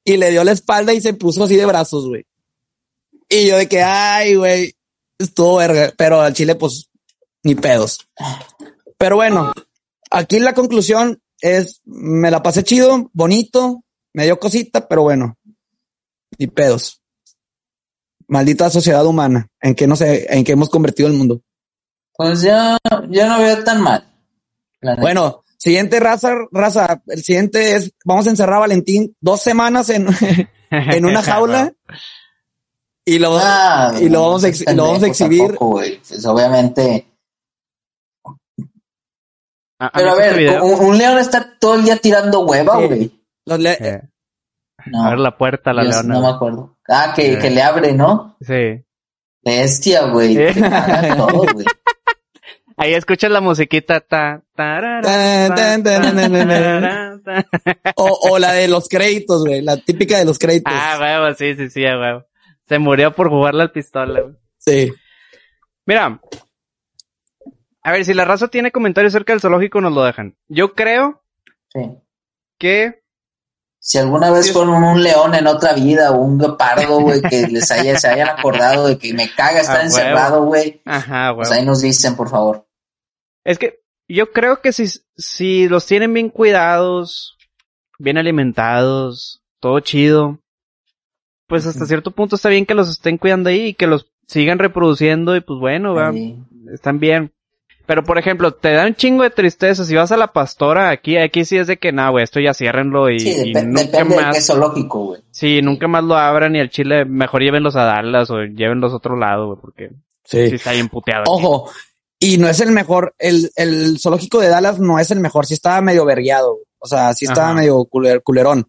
A: y le dio la espalda y se puso así de brazos, güey. Y yo de que, ay, güey, estuvo verga. Pero al chile, pues, ni pedos. Pero bueno, aquí la conclusión es, me la pasé chido, bonito, me dio cosita, pero bueno, ni pedos. Maldita sociedad humana, en que no sé, en que hemos convertido el mundo.
C: Pues ya, ya no veo tan mal.
A: Bueno, siguiente raza, raza, el siguiente es, vamos a encerrar a Valentín dos semanas en, en una jaula. y lo, ah, y lo vamos a, lo vamos a exhibir.
C: pues obviamente. Pero a, ver, este un, león está todo el día tirando hueva, güey.
B: Los le a ver la puerta la leona.
C: No me acuerdo. Ah, que, que le abre, ¿no?
B: Sí.
C: Bestia, güey. todo, güey.
B: Ahí escuchas la musiquita. Ta,
A: o, o la de los créditos, güey. La típica de los créditos.
B: Ah, huevo, sí, sí, sí, huevo. Se murió por jugarle al pistola, güey.
A: Sí.
B: Mira. A ver, si la raza tiene comentarios cerca del zoológico, nos lo dejan. Yo creo
C: sí.
B: que
C: si alguna vez fueron un león en otra vida o un guepardo, güey, que les haya, se hayan acordado de que me caga estar encerrado, güey.
B: Ajá, güey.
C: Pues ahí nos dicen, por favor.
B: Es que yo creo que si, si los tienen bien cuidados, bien alimentados, todo chido, pues hasta cierto punto está bien que los estén cuidando ahí y que los sigan reproduciendo y pues bueno, están bien. Pero por ejemplo, te da un chingo de tristeza si vas a la pastora aquí, aquí sí es de que nada, güey, esto ya ciérrenlo y,
C: sí, nunca más. zoológico, güey.
B: Sí, nunca más lo abran y al chile mejor llévenlos a Dallas o llévenlos a otro lado, güey, porque sí, sí está bien puteado.
A: Ojo, y no es el mejor, el, el zoológico de Dallas no es el mejor, sí estaba medio vergueado, o sea, sí estaba medio culerón.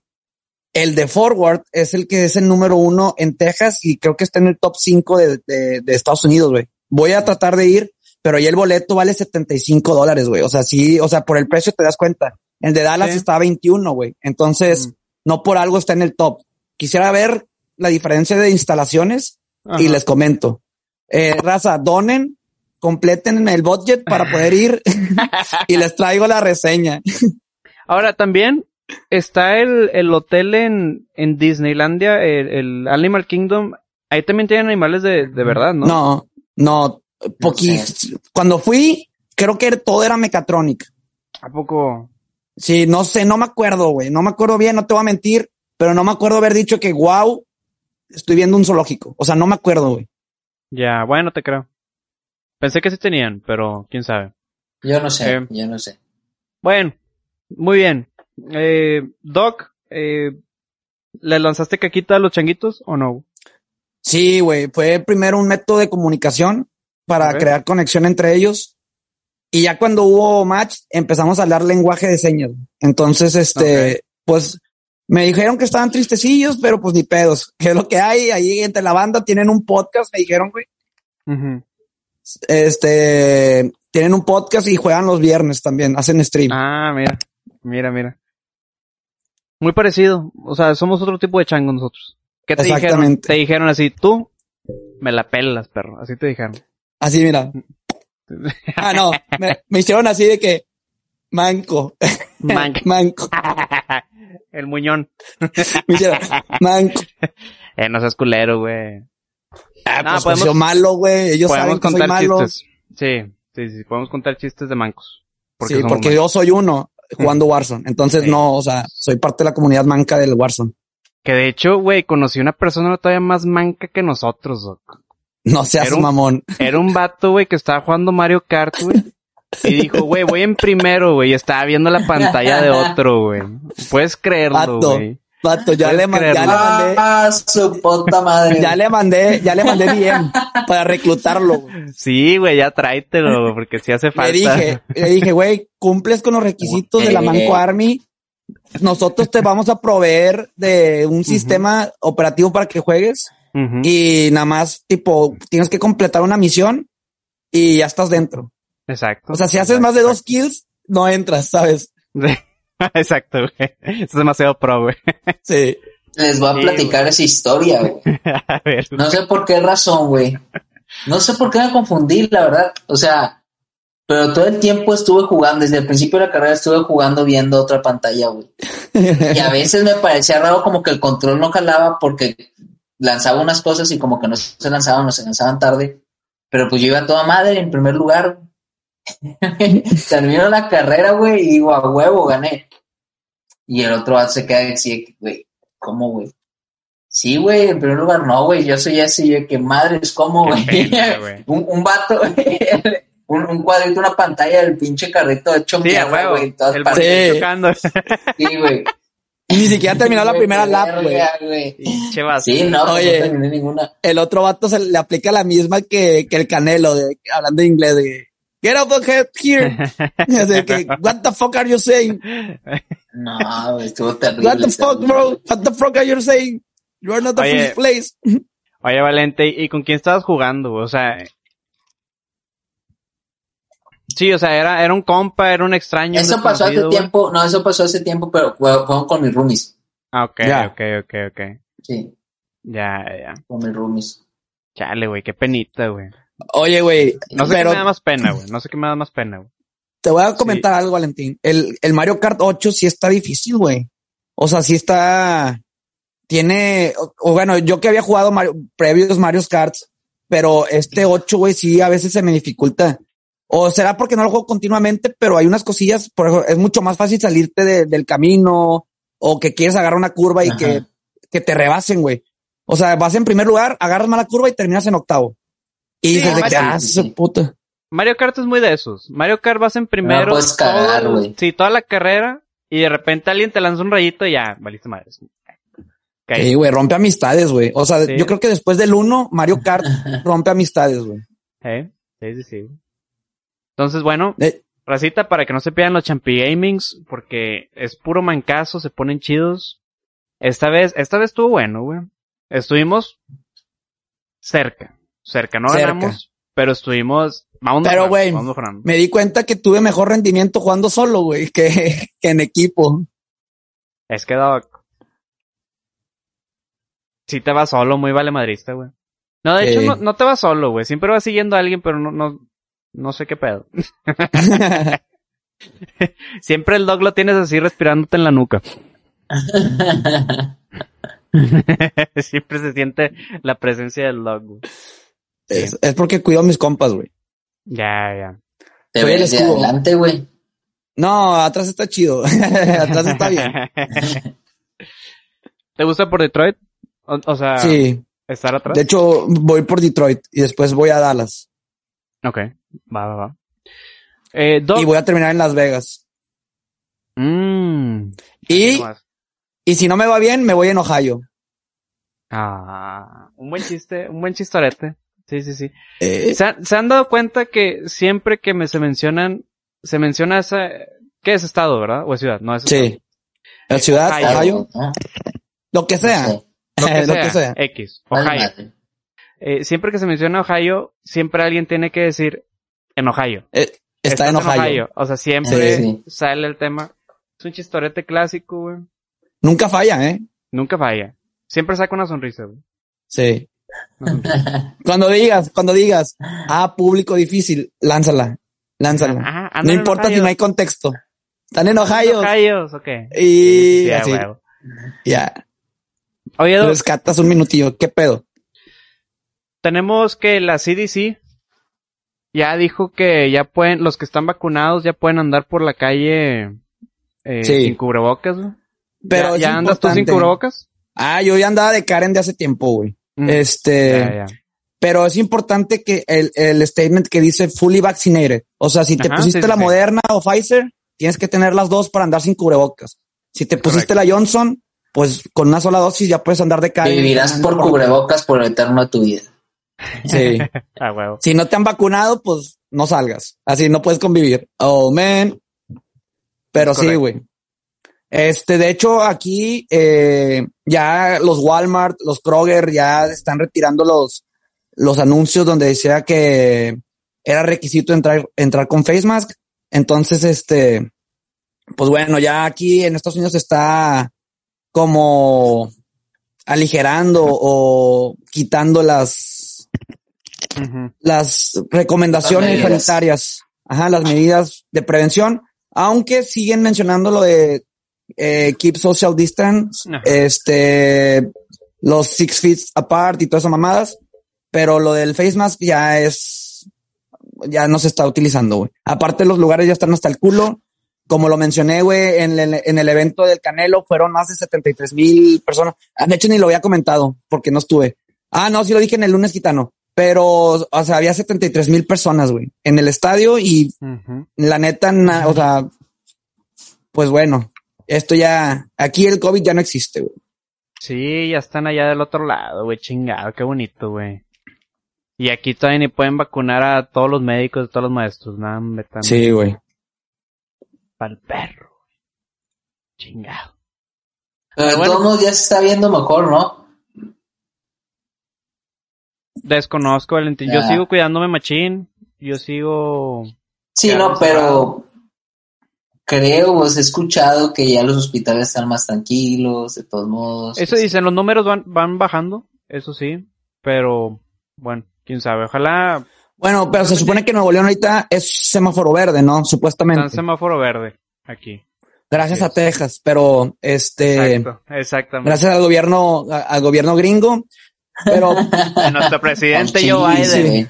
A: El de Forward es el que es el número uno en Texas y creo que está en el top cinco de, de, de Estados Unidos, güey. Voy a tratar de ir pero ya el boleto vale 75 dólares, güey. O sea, sí, o sea, por el precio te das cuenta. El de Dallas está a 21, güey. Entonces, mm. no por algo está en el top. Quisiera ver la diferencia de instalaciones y les comento. Eh, raza, donen, completen el budget para poder ir y les traigo la reseña.
B: Ahora también está el, el hotel en, en Disneylandia, el, el, Animal Kingdom. Ahí también tienen animales de, de verdad, ¿no?
A: No, no, cuando fui, creo que todo era mecatronic.
B: ¿A poco?
A: Sí, no sé, no me acuerdo, güey. No me acuerdo bien, no te voy a mentir, pero no me acuerdo haber dicho que wow, estoy viendo un zoológico. O sea, no me acuerdo, güey.
B: Ya, bueno, te creo. Pensé que sí tenían, pero quién sabe.
C: Yo no sé, eh, yo no sé.
B: Bueno, muy bien. Eh, Doc, eh, ¿le lanzaste caquita a los changuitos o no?
A: Sí, güey. Fue primero un método de comunicación para crear conexión entre ellos. Y ya cuando hubo match, empezamos a hablar lenguaje de señas. Entonces, este, pues Me dijeron que estaban tristecillos, pero pues ni pedos. Que es lo que hay ahí entre la banda? Tienen un podcast, me dijeron, güey. Este, tienen un podcast y juegan los viernes también, hacen stream.
B: Ah, mira, mira, mira. Muy parecido. O sea, somos otro tipo de chango nosotros. ¿Qué te dijeron? Te dijeron así, tú me la pelas, perro. Así te dijeron.
A: Así, mira. Ah, no, me, me hicieron así de que manco,
B: Man-
A: manco.
B: El muñón.
A: Me hicieron manco.
B: Eh, no seas culero, güey.
A: Ah,
B: No,
A: pues,
B: podemos-
A: soy malo, güey. Ellos
B: podemos
A: saben que soy
B: contar
A: malo.
B: chistes. Sí, sí, sí. Podemos contar chistes de mancos.
A: sí,
B: somos
A: porque
B: mancos.
A: yo soy uno jugando Warzone. Entonces,
B: Sí.
A: no, o sea, soy parte de la comunidad manca del Warzone.
B: Que de hecho, güey, conocí una persona todavía más manca que nosotros, doc.
A: No seas
B: Era un-
A: mamón.
B: Era un vato, güey, que estaba jugando Mario Kart, güey. Y dijo, güey, voy en primero, güey. Y estaba viendo la pantalla de otro, güey. Puedes creerlo,
A: Vato.
B: güey.
A: Vato, ya le, ma- ya le mandé,
C: Ah, su puta madre.
A: ya le mandé, ya le mandé DM para reclutarlo.
B: Sí, güey, ya tráetelo, porque sí hace falta.
A: Le dije, le dije, güey, cumples con los requisitos de la Manco Army. Nosotros te vamos a proveer de un sistema operativo para que juegues Y nada más, tipo, tienes que completar una misión y ya estás dentro.
B: Exacto.
A: O sea, si haces más de dos kills, no entras, ¿sabes?
B: Exacto, güey. Es demasiado pro, güey.
A: Sí.
C: Les voy a
B: Sí,
C: platicar esa historia, güey.
B: A ver.
C: No sé por qué razón, güey. No sé por qué me confundí, la verdad. O sea, pero todo el tiempo estuve jugando, desde el principio de la carrera estuve jugando viendo otra pantalla, güey. Y a veces me parecía raro como que el control no jalaba porque lanzaba unas cosas y como que no se lanzaban o se lanzaban tarde. Pero pues yo iba a toda madre en primer lugar. Termino la carrera, güey, y digo, a huevo, gané. Y el otro se queda así, güey, ¿cómo, güey? Sí, güey, en primer lugar, no, güey, yo soy así, yo, que madres, ¿cómo, güey? un, un vato, un, un cuadrito, una pantalla del pinche carrito hecho
B: Sí,
C: mierda, güey, en todas partes.
A: Sí,
C: güey.
A: Y ni siquiera terminó la primera lap, güey.
C: Sí, no,
A: Oye.
C: no terminé ninguna.
A: El otro vato se le aplica la misma que, que el Canelo, de, hablando en inglés, de Get out the head here. Así que, what the fuck are you saying?
C: No, estuvo terrible.
A: What the fuck, bro? What the fuck are you saying? You are not the
B: Oye.
A: first place.
B: Oye, Valente, ¿y con quién estabas jugando? O sea... Sí, o sea, era, era un compa, era un extraño. un
C: Eso pasó hace tiempo, no, eso pasó hace tiempo, pero fue- fueron con mis roomies.
B: Ah, ok,
A: Ya.
B: ok, ok, ok.
C: Sí,
B: Ya, ya.
C: con mis roomies.
B: Chale, güey, qué penita, güey.
A: Oye, güey,
B: No sé
A: pero
B: qué me da más pena, güey. No sé qué me da más pena, güey.
A: te voy a comentar algo, Valentín. El, el Mario Kart 8 sí está difícil, güey. O sea, sí está, tiene, o, o bueno, yo que había jugado Mario- previos Mario Karts, pero este 8, güey, sí a veces se me dificulta. O será porque no lo juego continuamente, pero hay unas cosillas, por ejemplo, es mucho más fácil salirte de- del camino o que quieres agarrar una curva y
C: Ajá.
A: que, que te rebasen, güey. O sea, vas en primer lugar, agarras mala curva y terminas en octavo. Y
B: Sí,
A: dices
C: sí,
A: ah,
C: sí,
A: su
C: sí.
A: puta.
B: Mario Kart es muy de esos. Mario Kart vas en primero.
C: puedes cagar, güey.
B: Sí, toda la carrera. Y de repente alguien te lanza un rayito y ya, valiste madres. Ok.
A: Sí, güey, rompe amistades, güey. O sea,
B: Sí.
A: yo creo que después del 1, Mario Kart rompe amistades, güey.
B: ¿Eh? Sí, sí, sí. Entonces, bueno,
A: Eh,
B: racita, para que no se pierdan los Champi Gamings, porque es puro mancazo, se ponen chidos. Esta vez, esta vez estuvo bueno, güey. Estuvimos cerca. Cerca, no
A: Cerca.
B: ganamos, pero estuvimos, vamos
A: Pero, güey, me di cuenta que tuve mejor rendimiento jugando solo, güey, que, que en equipo.
B: Es que Doc. Si te vas solo, muy vale madrista, güey. No, de
A: Sí.
B: hecho, no, no te vas solo, güey. Siempre vas siguiendo a alguien, pero no, no, no sé qué pedo. Siempre el dog lo tienes así respirándote en la nuca. Siempre se siente la presencia del dog, güey.
A: es, es porque cuido a mis compas, güey.
B: Ya, ya.
C: Te
A: Soy el
C: ves de
A: escudo.
C: adelante, güey.
A: No, atrás está chido. atrás está bien.
B: ¿Te gusta por Detroit? O, o sea,
A: Sí.
B: estar atrás.
A: De hecho, voy por Detroit y después voy a Dallas.
B: Ok, va, va, va. Eh, Doc.
A: Y voy a terminar en Las Vegas.
B: Mm.
A: Y, y si no me va bien, me voy en Ohio.
B: Ah, un buen chiste, un buen chistorete. Sí, sí, sí.
A: Eh,
B: ¿Se, han- se han dado cuenta que siempre que me se mencionan, se menciona esa, ¿qué es estado, verdad? O es ciudad, no es estado.
A: sí. La ciudad,
B: Ohio.
A: Lo que sea.
C: No sé.
B: Lo que,
A: Lo
B: sea,
A: que sea.
B: X. Ohio. Eh, siempre que se menciona Ohio, siempre alguien tiene que decir en Ohio.
A: Eh, está
B: Estás
A: en Ohio.
B: O sea, siempre
C: Sí, sí.
B: sale el tema. Es un chistorete clásico, güey.
A: Nunca falla, ¿eh?
B: Nunca falla. Siempre saca una sonrisa, güey.
A: Sí.
B: Sonrisa.
A: Cuando digas, cuando digas, ah, público difícil, lánzala, lánzala.
B: Ajá,
A: no
B: en
A: importa si
B: Ohio.
A: no hay contexto. Están en Ohio.
B: Ohio, ok.
A: Y ya.
B: Oye, Doc,
A: Rescatas un minutillo. ¿Qué pedo?
B: tenemos que la CDC ya dijo que ya pueden, los que están vacunados ya pueden andar por la calle eh,
A: Sí.
B: sin cubrebocas, güey.
A: Pero
B: ¿Ya, andas tú sin cubrebocas?
A: Ah, yo ya andaba de Karen de hace tiempo, güey.
B: Mm,
A: Este,
B: ya, ya.
A: pero es importante que el, el statement que dice fully vaccinated. O sea, si te
B: Ajá,
A: pusiste
B: sí,
A: la
B: sí.
A: Moderna o Pfizer, tienes que tener las dos para andar sin cubrebocas. Si te pusiste la Johnson, pues con una sola dosis ya puedes andar de calle.
C: Vivirás por cubrebocas por el eterno de tu vida.
A: Sí.
B: Ah, huevo.
A: si no te han vacunado, pues no salgas. Así no puedes convivir. Oh, man. Pero sí, güey. Este, de hecho, aquí eh, ya los Walmart, los Kroger ya están retirando los, los anuncios donde decía que era requisito entrar, entrar con face mask. Entonces, este, pues bueno, ya aquí en Estados Unidos está como aligerando o quitando las, Las recomendaciones
C: Las
A: sanitarias, ajá, las medidas de prevención, aunque siguen mencionando lo de eh, keep social distance,
B: Ajá.
A: este, los six feet apart y todas esas mamadas, pero lo del face mask ya es, ya no se está utilizando, güey. Aparte los lugares ya están hasta el culo. Como lo mencioné, güey, en el, en el evento del Canelo fueron más de 73 mil personas. Ah, De hecho, ni lo había comentado porque no estuve. Ah, no, sí lo dije en el lunes gitano. Pero, o sea, había 73 mil personas, güey, en el estadio y la neta, na- o sea, pues bueno, esto ya, aquí el COVID ya no existe, güey.
B: Sí, ya están allá del otro lado, güey, chingado, qué bonito, güey. Y aquí todavía ni pueden vacunar a todos los médicos, a todos los maestros, nada, me están
A: Sí, güey.
B: pa'l perro. güey. Chingado.
C: Pero de
B: bueno.
C: todos modos ya se está viendo mejor, ¿no?
B: Desconozco, Valentín. Yo
C: Ya.
B: sigo cuidándome machín. Yo sigo...
C: Sí,
B: Ya
C: no, pero creo, pues he escuchado que ya los hospitales están más tranquilos, de todos modos.
B: Eso dicen, los números van, van bajando, eso sí. Pero, bueno, quién sabe. Ojalá
A: Bueno, pero se supone que Nuevo León ahorita es semáforo verde, ¿no? Supuestamente.
B: semáforo verde aquí.
A: Gracias a. Texas, pero este,
B: Exacto, exactamente.
A: gracias al gobierno, a- al gobierno gringo. Pero,
B: nuestro presidente Joe Biden.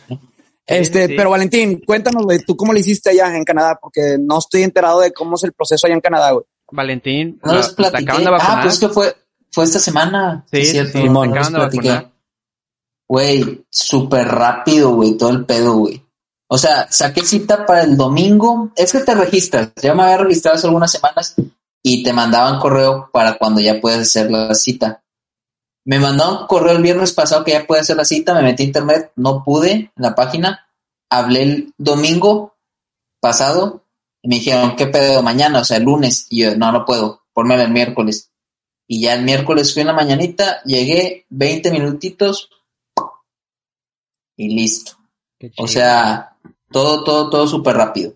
A: este,
B: sí.
A: pero Valentín, cuéntanos, güey, tú cómo lo hiciste allá en Canadá, porque no estoy enterado de cómo es el proceso allá en Canadá, güey.
B: Valentín,
C: No les
B: te
C: platiqué.
B: acaban de vacunar.
C: Ah, pues que fue, fue esta semana.
B: Sí,
C: es
B: sí,
C: cierto,
B: sí,
C: no
B: te acaban de
C: platiqué.
B: vacunar.
C: Güey, súper rápido, güey, todo el pedo, güey. O sea, saqué cita para el domingo. Es que te registras. Ya me había registrado hace algunas semanas y te mandaban correo para cuando ya puedes hacer la cita. Me mandaron correo el viernes pasado que ya puede hacer la cita. Me metí a internet, no pude en la página. Hablé el domingo pasado y me dijeron, ¿qué pedo mañana? O sea, el lunes. Y yo, no, no puedo. Ponme el miércoles. Y ya el miércoles fui en la mañanita, llegué 20 minutitos y listo. O sea, todo, todo, todo súper rápido.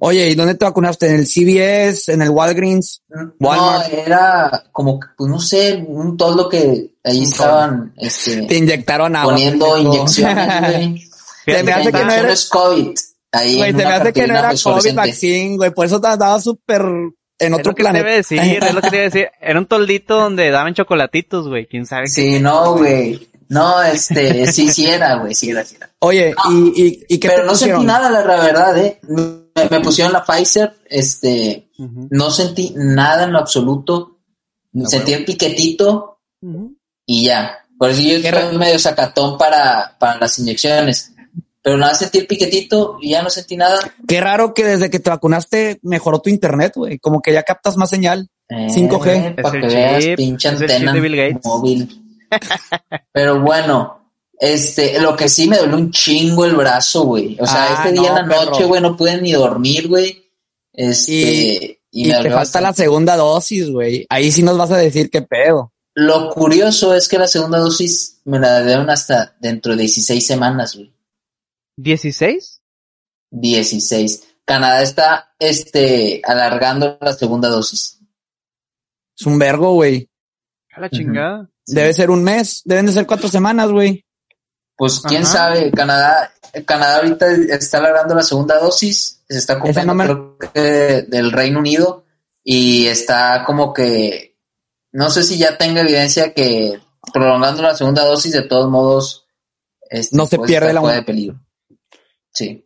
A: Oye, ¿y dónde te vacunaste? ¿En el CVS? ¿En el Walgreens? Walmart.
C: No, era como, que, pues no sé, un toldo que ahí estaban
A: Te
C: este,
A: inyectaron agua.
C: poniendo inyecciones, güey.
A: Se me hace que no era,
C: Inyecciones COVID. Ahí
A: güey, se me hace que no era COVID vaccine, güey, por eso te andaba súper en
B: es
A: otro
B: lo que te
A: planeta.
B: iba a decir, es lo que te iba a decir. Era un toldito donde daban chocolatitos, güey. ¿Quién sabe qué?
C: Sí, no, güey. No, este, sí, sí era, güey, sí era, sí era.
A: Oye, ¿y, y, y qué
C: Pero
A: te
C: no
A: pusieron?
C: sentí nada, la, la verdad, eh. Me, me pusieron la Pfizer, este, no sentí nada en lo absoluto.
B: Ah,
C: Sentí el piquetito y ya. Por eso yo estoy medio sacatón para, para las inyecciones. Pero nada, sentí el piquetito y ya no sentí nada.
A: Qué raro que desde que te vacunaste mejoró tu internet, güey. Como que ya captas más señal. 5G.
C: Para
B: Es el
C: que veas, pinche antena móvil. Pero bueno, este, lo que sí me dolió un chingo el brazo, güey. O sea,
A: Ah,
C: este día
A: no,
C: en la noche, güey, no pude ni dormir, güey. Este, y,
A: Y, te falta la segunda dosis, güey. Ahí sí nos vas a decir qué pedo.
C: Lo curioso es que la segunda dosis me la dieron hasta dentro de 16 semanas, güey.
B: ¿16?
C: 16. Canadá está, este, alargando la segunda dosis.
A: Es un vergo, güey.
B: A la chingada.
A: Debe ser un mes. Deben de ser cuatro semanas, güey.
C: Pues quién sabe, Canadá, Canadá ahorita está alargando la segunda dosis, se está copiando creo que del Reino Unido y está como que no sé si ya tenga evidencia que prolongando la segunda dosis de todos modos
A: este, no se pierde la
C: de peligro. Sí.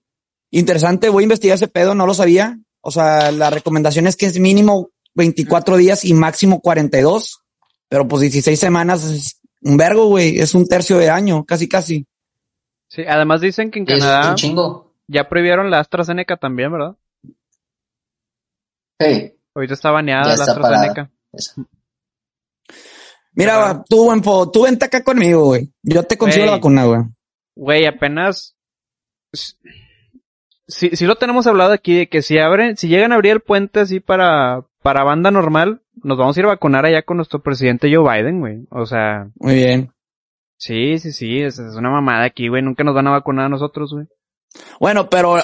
A: Interesante, voy a investigar ese pedo, no lo sabía. O sea, la recomendación es que es mínimo 24 días y máximo 42, pero pues 16 semanas es un vergo, güey, es un tercio de año, casi casi.
B: Sí, además dicen que en Canadá ya prohibieron la AstraZeneca también, ¿verdad?
C: Sí.
B: Ahorita está baneada la AstraZeneca.
A: Mira, tú, tú vente acá conmigo, güey. Yo te consigo la vacuna, güey.
B: Güey, apenas si, si lo tenemos hablado aquí de que si abren, si llegan a abrir el puente así para, para banda normal, nos vamos a ir a vacunar allá con nuestro presidente Joe Biden, güey. O sea.
A: Muy bien.
B: Sí, sí, sí, es, es una mamada aquí, güey. Nunca nos van a vacunar a nosotros, güey.
A: Bueno, pero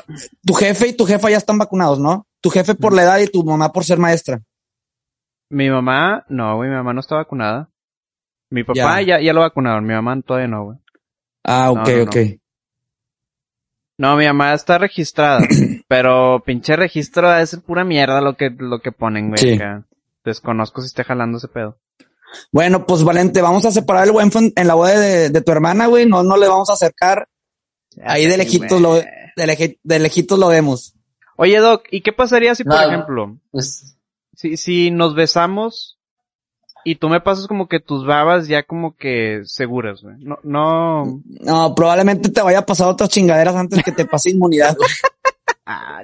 A: tu jefe y tu jefa ya están vacunados, ¿no? Tu jefe por la edad y tu mamá por ser maestra.
B: Mi mamá, no, güey, mi mamá no está vacunada. Mi papá ya, ya, lo vacunaron, mi mamá todavía no, güey.
A: Ah, ok, ok.
B: No, mi mamá está registrada, pero pinche registro es pura mierda lo que, lo que ponen, güey. Sí. Desconozco si esté jalando ese pedo.
A: Bueno, pues Valente, vamos a separar el buen en la boda de, tu hermana, güey. No, no le vamos a acercar. Ahí de lejitos lo, de, lejitos lo vemos.
B: Oye, Doc, ¿y qué pasaría si, por ejemplo, pues... si, si nos besamos y tú me pasas como que tus babas ya como que seguras, güey. No, no.
A: No, probablemente te vaya a pasar otras chingaderas antes que te pase inmunidad, ah,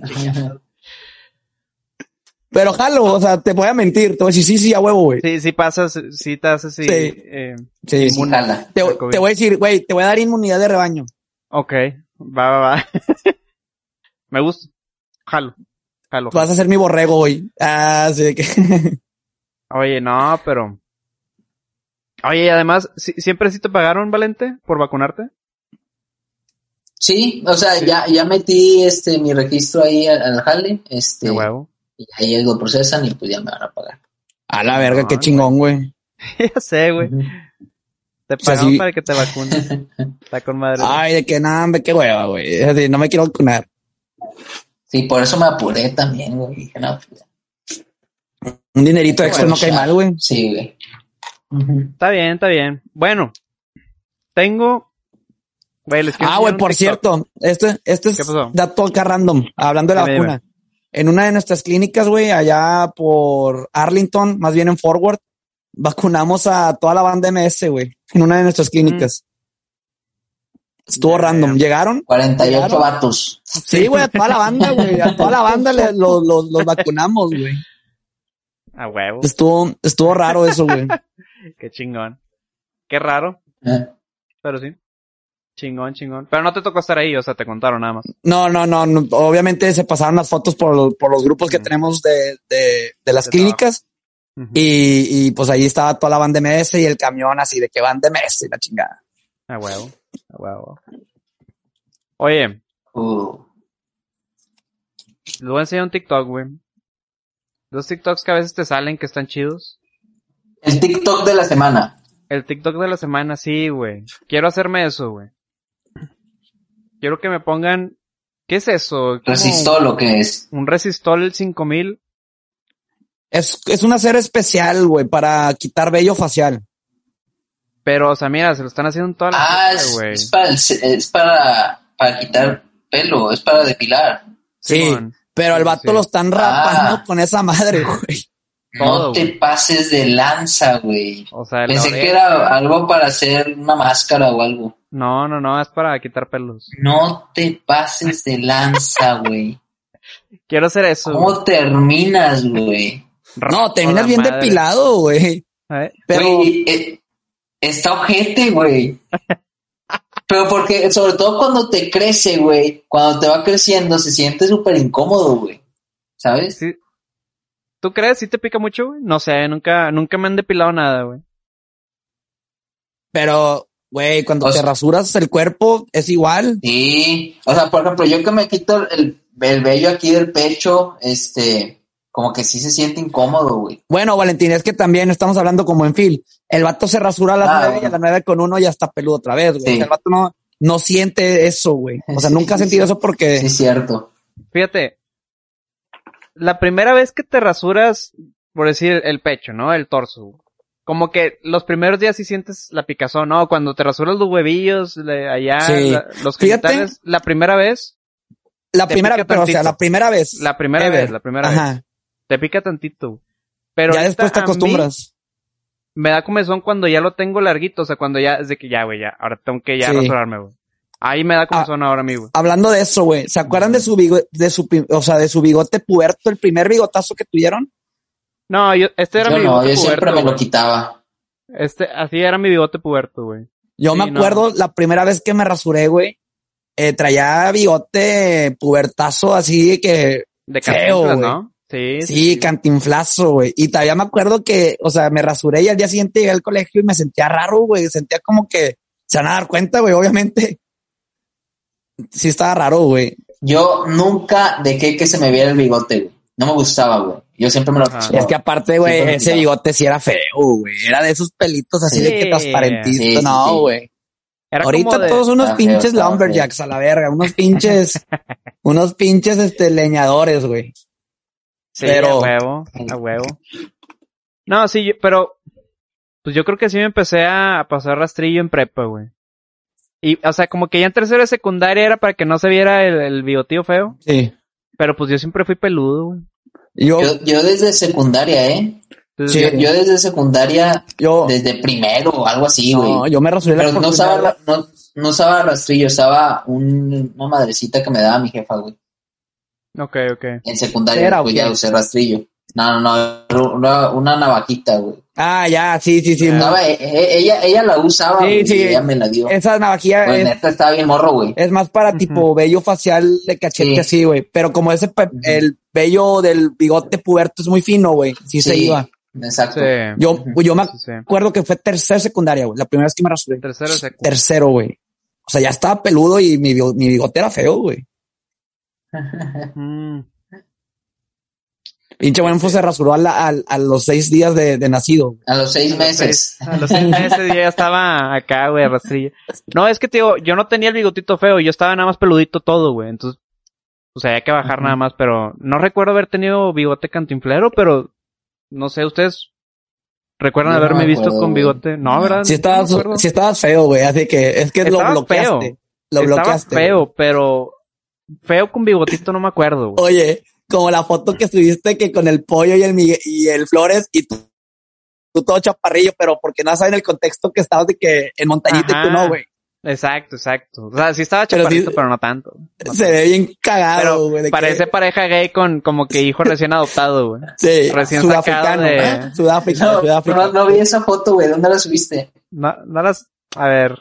A: Pero jalo, o sea, te voy a mentir, te voy a decir sí, sí, a huevo, güey.
B: Sí, sí pasas, sí te haces así.
A: Sí, eh, sí, sí Te, te, voy a decir, güey, te voy a dar inmunidad de rebaño.
B: Ok, va, va, va. Me gusta. Jalo, jalo.
A: Tú vas a ser mi borrego, güey. Ah, sí, que...
B: Oye, no, pero. Oye, además, ¿siempre sí te pagaron, Valente, por vacunarte?
C: Sí, o sea, ya, ya metí este mi registro ahí al, jale, este.
B: huevo.
C: Y ahí lo procesan y pues ya me van a pagar.
A: A la verga, qué chingón, güey.
B: ya sé, güey. Te pagaron para que te vacunes. Está con madre.
A: Ay, de que nada, qué hueva, güey. No me quiero vacunar.
C: Sí, por eso me apuré también, güey. Dije, no, pues
A: un dinerito extra no cae mal, güey.
C: Sí, güey.
B: Está bien, está bien. Bueno, tengo.
A: Ah, güey, por cierto, este, este es dato acá random, hablando de la vacuna. En una de nuestras clínicas, güey, allá por Arlington, más bien en Forward, vacunamos a toda la banda MS, güey, en una de nuestras clínicas. Estuvo random. ¿Llegaron?
C: 48 vatos.
A: Sí, güey, a toda la banda, güey. A toda la banda los, los, los vacunamos, güey.
B: A huevo.
A: Estuvo, estuvo raro eso, güey.
B: Qué chingón. Qué raro. Eh. Pero sí. Chingón, chingón. Pero no te tocó estar ahí, o sea, te contaron nada más.
A: No, no, no. Obviamente se pasaron las fotos por, por los grupos que tenemos de, de, de las clínicas. y, y pues ahí estaba toda la banda de MS y el camión así de que van de MS y la chingada.
B: A huevo. A huevo. Oye. Uh. Les voy a enseñar un TikTok, güey. Los TikToks que a veces te salen que están chidos.
C: El TikTok de la semana.
B: El TikTok de la semana, sí, güey. Quiero hacerme eso, güey. Quiero que me pongan... ¿Qué es eso?
C: ¿Resistol o qué es?
B: Un resistol 5000.
A: Es, es una serie especial, güey, para quitar vello facial.
B: Pero, o sea, mira, se lo están haciendo en toda la
C: Ah, es, para, es para, para quitar pelo, es para depilar.
A: Sí. Pero al vato lo están rapando ah. con esa madre, güey.
C: No te pases de lanza, güey. O sea, Pensé que era algo para hacer una máscara o algo.
B: No, no, no, es para quitar pelos.
C: No te pases de lanza, güey.
B: Quiero hacer eso.
C: ¿Cómo terminas, güey?
A: No, terminas bien depilado, güey.
C: ¿Eh? Pero... Eh, está ojete, güey. Pero porque, sobre todo cuando te crece, güey, cuando te va creciendo, se siente súper incómodo, güey. ¿Sabes? Sí.
B: ¿Tú crees? ¿Sí te pica mucho, güey? No sé, nunca, nunca me han depilado nada, güey.
A: Pero, güey, cuando
C: O
A: te
C: sea-
A: rasuras el cuerpo es igual.
C: Sí, o sea, por ejemplo, yo que me quito el, el vello aquí del pecho, este, como que sí se siente incómodo, güey.
A: Bueno, Valentín, es que también estamos hablando como en Phil. El vato se rasura a las
C: Ah,
A: nueve y a las nueve con uno ya está peludo otra vez, güey.
C: Sí.
A: O sea, el vato no, no siente eso, güey. O sea,
C: Sí,
A: nunca ha sentido
C: sí.
A: eso porque...
C: Sí, cierto.
B: Fíjate, la primera vez que te rasuras, por decir, el pecho, ¿no? El torso. Como que los primeros días sí sientes la picazón, ¿no? Cuando te rasuras los huevillos, le- allá,
A: Sí.
B: la- los
A: Fíjate.
B: genitales, la primera vez,
A: La primera,
B: pica
A: pero o sea, la primera vez.
B: la primera
A: Ever.
B: vez, la primera vez,
A: Ajá.
B: te pica tantito. Pero
A: ya después te acostumbras.
B: Me da comezón cuando ya lo tengo larguito, o sea, cuando ya, es de que ya, güey, ya, ahora tengo que ya
A: Sí.
B: rasurarme, güey. Ahí me da comezón ahora a mí, güey.
A: Hablando de eso, güey, ¿se acuerdan de su bigote, de su, o sea, de su bigote puberto, el primer bigotazo que tuvieron?
B: No, yo, este era
C: Yo
B: mi
C: no,
B: bigote
C: yo siempre me lo quitaba.
B: Este, así era mi bigote puberto, güey.
A: Yo
B: Sí,
A: me
B: no.
A: acuerdo la primera vez que me rasuré, güey, eh, traía bigote pubertazo así que,
B: De
A: Feo.
B: ¿no? Sí,
A: sí, cantinflazo, güey. Y todavía me acuerdo que, o sea, me rasuré y al día siguiente llegué al colegio y me sentía raro, güey. Sentía como que se van a dar cuenta, güey, obviamente. Sí estaba raro, güey.
C: Yo nunca dejé que se me viera el bigote, güey. No me gustaba, güey. Yo siempre me lo.
A: Es que aparte, güey, ese bigote sí era feo, güey. Era de esos pelitos así
B: Sí.
A: de que transparentito.
C: Sí, sí,
A: no,
C: sí.
A: güey.
B: Era
A: Ahorita
B: como de-
A: todos unos
C: feo,
A: pinches lumberjacks a la verga, unos pinches, unos pinches este leñadores, güey.
B: Sí,
A: pero-
B: a huevo, a huevo. No, sí, yo- pero, pues yo creo que sí me empecé a pasar rastrillo en prepa, güey. Y, o sea, como que ya en tercero de secundaria era para que no se viera el, el bigotillo feo.
A: Sí.
B: Pero pues yo siempre fui peludo, güey.
A: Yo,
C: Yo, yo desde secundaria, ¿eh?
A: Sí.
C: Yo, yo desde secundaria,
A: yo,
C: desde primero o algo así, güey.
A: no, yo me rasuré la
C: Pero no
A: oportunidad.
C: usaba, no, no usaba rastrillo, usaba un- una madrecita que me daba mi jefa, güey.
B: Ok, ok.
C: En secundaria,
A: ¿Era
C: pues ya usé rastrillo. No, no, no, una, una navajita, güey.
A: Ah, ya, sí, sí, sí. No.
C: Estaba- e- e- ella, ella la usaba,
A: Sí,
C: güey,
A: sí.
C: ella me la dio.
A: Esa navajilla
C: Pues
A: es,
C: estaba bien morro, güey.
A: es más para
B: Ujú.
A: tipo vello facial de cachete
C: Sí.
A: así, güey. Pero como ese, pe-
C: Ujú.
A: el vello del bigote puberto es muy fino, güey. Sí, se iba.
C: Exacto.
B: Sí.
A: Yo, yo me
B: Sí,
A: acuerdo que fue tercer secundaria, güey. La primera vez que me rasuré.
B: Tercero.
A: Tercero, güey. O sea, ya estaba peludo y mi, mi bigote era feo, güey.
B: Mm.
A: Pinche buen se rasuró a, la- a los seis días de, de nacido.
C: A los seis
B: A los
C: meses.
B: seis- A los seis meses yo ya estaba acá, güey, rastrillo. No, es que, tío, yo no tenía el bigotito feo, yo estaba nada más peludito todo, güey. Entonces, pues había que bajar nada más, pero no recuerdo haber tenido bigote cantinflero, pero no sé, ustedes recuerdan
C: no
B: haberme
C: me
B: visto con bigote. No,
C: No.
B: ¿verdad?
A: Si
B: No
A: estabas,
B: acuerdo.
A: si estabas feo, güey. Así que es que lo bloqueaste.
B: feo.
A: Lo
B: Estaba
A: bloqueaste.
B: feo, pero feo con bigotito no me acuerdo, güey.
A: Oye, como la foto que subiste que con el pollo y el Migue- y el Flores y tú, tú todo chaparrillo, pero porque no saben el contexto que estabas de que en montañita y tú no, güey.
B: Exacto, exacto. O sea, sí estaba
A: Pero
B: chaparrito,
A: sí-
B: pero no tanto. No
A: Se
B: tanto.
A: ve bien cagado,
B: Pero
A: güey. que-
B: parece pareja gay con como que hijo recién adoptado, güey.
A: sí,
B: recién
A: sudafricano.
B: sacado de-
A: ¿eh? Sudáfrica,
C: No,
A: Sudáfrica.
C: no, no vi esa foto, güey. ¿Dónde la subiste?
B: No, no las, a ver,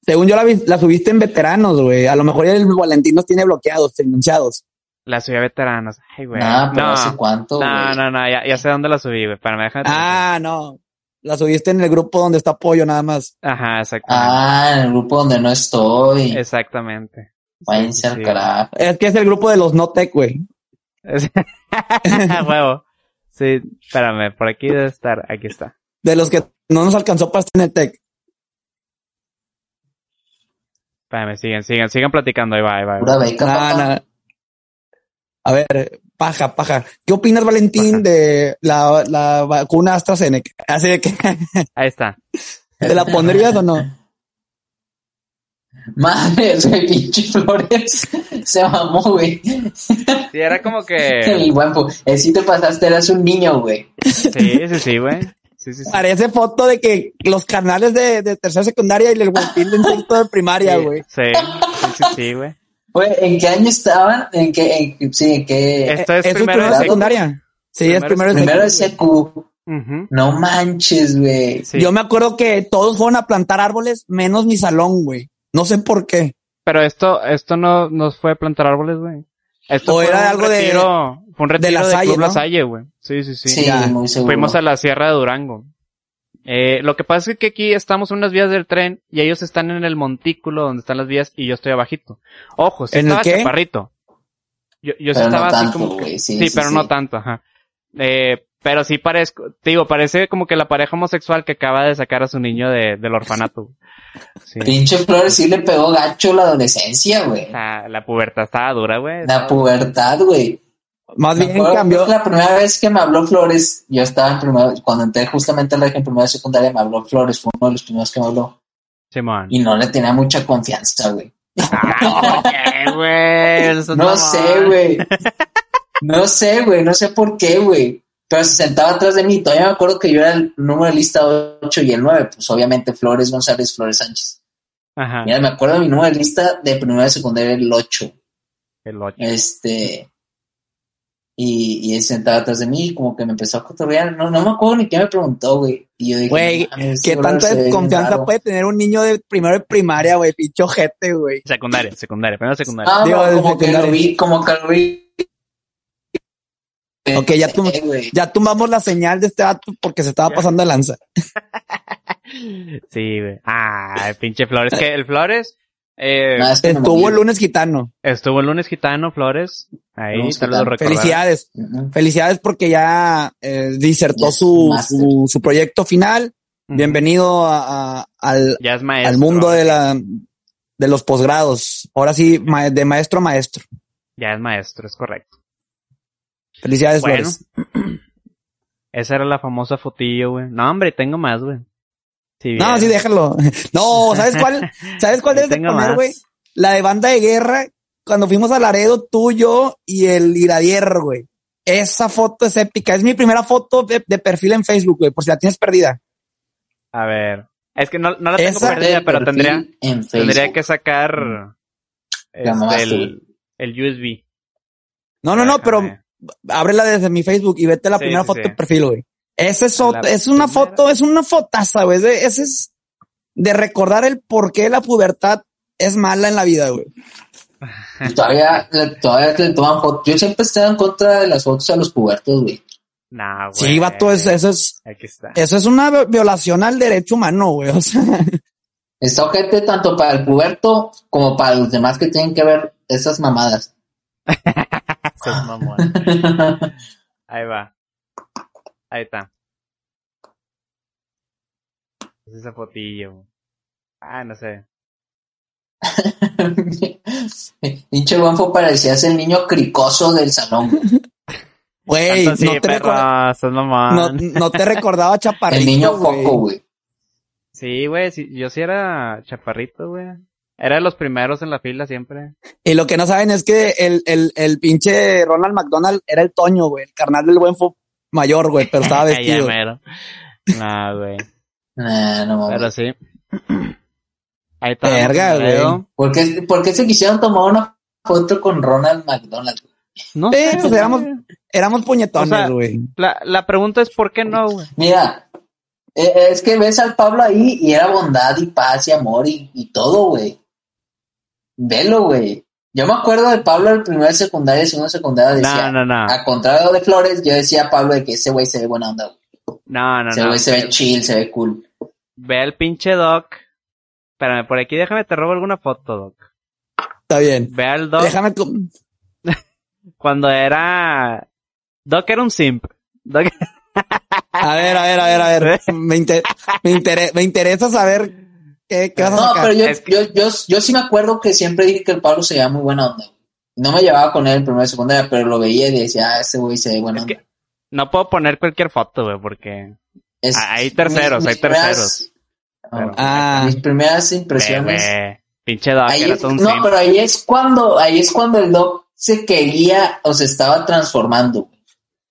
A: Según yo la, vi- la subiste en veteranos, güey. A lo mejor el Valentín los tiene bloqueados, denunciados.
B: la subí a veteranos. Ay, güey.
C: Ah, pero
B: no,
C: ¿hace cuánto,
B: no,
C: güey?
B: no, no, ya, ya sé dónde la subí, güey. Para me dejar.
A: Ah, no. La subiste en el grupo donde está Pollo nada más.
B: Ajá, exactamente.
C: Ah, en el grupo donde no estoy.
B: Exactamente.
C: Váyanse
B: Sí,
C: al
B: sí.
C: carajo.
A: Es que es el grupo de los no tech, güey.
B: Es- Huevo. Sí, espérame, por aquí debe estar, aquí está.
A: De los que no nos alcanzó para estar en el tech.
B: Espérame, siguen, siguen, sigan platicando, ahí va, ahí va. ahí va.
C: Pura beca,
A: nah. A ver, paja, paja. ¿Qué opinas, Valentín,
B: Paja.
A: de la, la vacuna AstraZeneca? Así de que,
B: Ahí está.
A: ¿te la pondrías o no?
C: Madre, güey, pinche Flores. Se mamó, güey.
B: Sí, era como que.
C: El guapo. Eh, si te pasaste, eras un niño, güey.
B: Sí, sí, sí, güey. Sí, sí, sí.
A: Parece foto de que los canales de, de tercera secundaria y el Guapil en sexto de primaria,
B: Sí,
A: güey.
B: Sí, sí, sí, sí, güey.
C: ¿En qué año estaban? ¿En qué? En, sí, ¿en qué?
B: Esto es
A: ¿Es
B: primero de
A: primero de
B: secu.
A: secundaria? Sí, es
B: Primero
A: primero de
C: Primero de secu. No manches, güey.
B: sí.
A: Yo me acuerdo que todos fueron a plantar árboles, menos mi salón, güey. No sé por qué.
B: Pero esto, esto no nos fue plantar árboles, güey. Esto
A: O
B: fue
A: era
B: un
A: algo de-
B: retiro, Fue un retiro
A: La
B: de, La. Salle, güey. Sí, sí, sí.
C: Sí,
A: ya.
C: muy seguro.
B: Fuimos a la Sierra de Durango. Eh, lo que pasa es que aquí estamos en unas vías del tren y ellos están en el montículo donde están las vías y yo estoy abajito. Ojo, sí
A: ¿En el
B: estaba
A: qué?
B: chaparrito. Yo, yo sí
C: no
B: estaba así
C: tanto,
B: como que-
C: güey,
B: sí,
C: sí, sí,
B: pero
C: sí.
B: no tanto, ajá. Eh, pero sí parezco, te digo, parece como que la pareja homosexual que acaba de sacar a su niño de, del orfanato. Sí.
C: Pinche Flores sí le pegó gacho la adolescencia, güey.
B: La, la pubertad estaba dura, güey.
C: La pubertad, güey.
A: Más
C: Me
A: bien
C: acuerdo
A: cambió.
C: que La primera vez que me habló Flores, yo estaba en primero, cuando entré justamente a la en primera secundaria, me habló Flores, fue uno de los primeros que me habló.
B: Simón.
C: Y no le tenía mucha confianza, güey.
B: Ah, ¿por qué, güey? Eso
C: No sé, güey. No sé, güey, no sé por qué, güey. Pero se sentaba atrás de mí. Todavía me acuerdo que yo era el número de lista 8 y el 9. Pues obviamente Flores González, Flores Sánchez.
B: Ajá.
C: Mira, me acuerdo de mi número de lista de primera y secundaria, el 8.
B: El ocho.
C: Este. Y, y él se sentaba atrás de mí, como que me empezó a cotorrear. No, no me acuerdo ni qué me preguntó, güey. Y yo dije,
A: Güey,
C: "No mames,
A: ¿qué tanta
C: raro".
A: puede tener un niño de primero de primaria, güey? Pincho jete, güey.
B: Secundaria, secundaria, primero secundaria.
C: Ah,
A: Digo,
C: como que lo vi, como que lo vi.
A: Ok, ya
C: Sí, güey.
A: Ya tumbamos la señal de este dato porque se estaba pasando de lanza.
B: Sí, güey. Ah, el pinche Flores. que el Flores eh,
C: No, me
A: Estuvo el lunes gitano.
B: estuvo el lunes gitano, Flores. Ahí, vez lo.
A: Felicidades. Felicidades porque ya eh, disertó
C: Ya,
A: su, su, su proyecto final. Bienvenido a- a- al,
B: Ya es maestro.
A: al mundo de la de los posgrados. Ahora sí, ma- de maestro a maestro.
B: Ya es maestro, es correcto.
A: Felicidades,
B: Bueno.
A: Flores.
B: Esa era la famosa fotillo, güey. No, hombre, tengo más, güey. Si
A: No, sí, déjalo. No, ¿sabes cuál? ¿Sabes cuál debes de poner, güey? La de banda de guerra, cuando fuimos a Laredo, tú, yo y el Iradier, güey. Esa foto es épica. Es mi primera foto de, de perfil en Facebook, güey, por si la tienes perdida.
B: A ver. Es que no, no la tengo
A: Esa
B: perdida, pero tendría,
C: en
B: tendría que sacar este,
C: mamaste,
B: el, el USB.
A: No, no, no, pero ábrela desde mi Facebook y vete la
B: Sí,
A: primera
B: sí,
A: foto
B: sí.
A: de perfil, güey. Esa es, es una
B: primera.
A: foto, es una fotaza, güey. Ese ese es de recordar el por qué la pubertad es mala en la vida, güey.
C: Todavía, todavía le toman fotos. Yo siempre estaba en contra de las fotos a los pubertos, güey.
B: Nah, güey.
A: Sí, vato, eso, eso es,
B: Aquí está.
A: eso es una vi- violación al derecho humano, güey. O sea,
C: Está ojete tanto para el puberto como para los demás que tienen que ver esas mamadas.
B: Ahí va. Ahí está. Es esa fotillo. Ah, no sé.
C: Pinche guanfo parecías el niño cricoso del salón.
A: güey,
B: Tanto sí,
A: no, te no, no te recordaba chaparrito,
C: El niño foco, güey.
B: Sí, güey, sí, yo sí era chaparrito, güey. Era de los primeros en la fila siempre.
A: Y lo que no saben es que el, el, el pinche Ronald McDonald era el Toño, güey, el carnal del buen fo mayor, güey, pero estaba
B: Ya
A: vestido.
B: mero. Nah, güey.
C: Nah, no mames.
B: Pero sí. Ahí está.
A: Verga, güey.
C: ¿Por qué, por qué se quisieron tomar una foto con Ronald McDonald?
B: No
A: Sí,
B: sé,
A: pues éramos-. Éramos puñetones,
B: O sea,
A: güey.
B: La, la pregunta es ¿por qué no, güey?
C: Mira, eh, es que ves al Pablo ahí y era bondad y paz y amor y, y todo, güey. Velo, güey. Yo me acuerdo de Pablo el primer secundaria y segundo secundaria decía,
B: No, no, no.
C: a contrario de Flores, yo decía a Pablo de que ese güey se ve buena onda, güey.
B: No, no,
C: ese
B: no.
C: güey se ve chill, se ve cool.
B: Ve al pinche Doc. Espérame, por aquí déjame te robo alguna foto, Doc.
A: Está bien.
B: Ve al Doc
A: Déjame, com-
B: cuando era... Doc era un simp. Doc...
A: a ver, a ver, a ver, a ver. Me, inter- me, intere- me interesa saber qué, qué vas a
C: No,
A: sacar.
C: pero yo,
B: Es que-
C: yo, yo, yo sí me acuerdo que siempre dije que el Pablo se veía muy buena onda. No me llevaba con él en primer secundaria, pero lo veía y decía, ah, ese güey se ve buena
B: Es
C: onda.
B: que no puedo poner cualquier foto, güey, porque...
C: Es-
B: Ah, hay terceros, hay
C: primeras-
B: Pero-
A: Ah,
C: Mis primeras impresiones.
B: güey, Pinche Doc
C: Ahí es- no, pero ahí es cuando, ahí es cuando el doc se quería o se estaba transformando.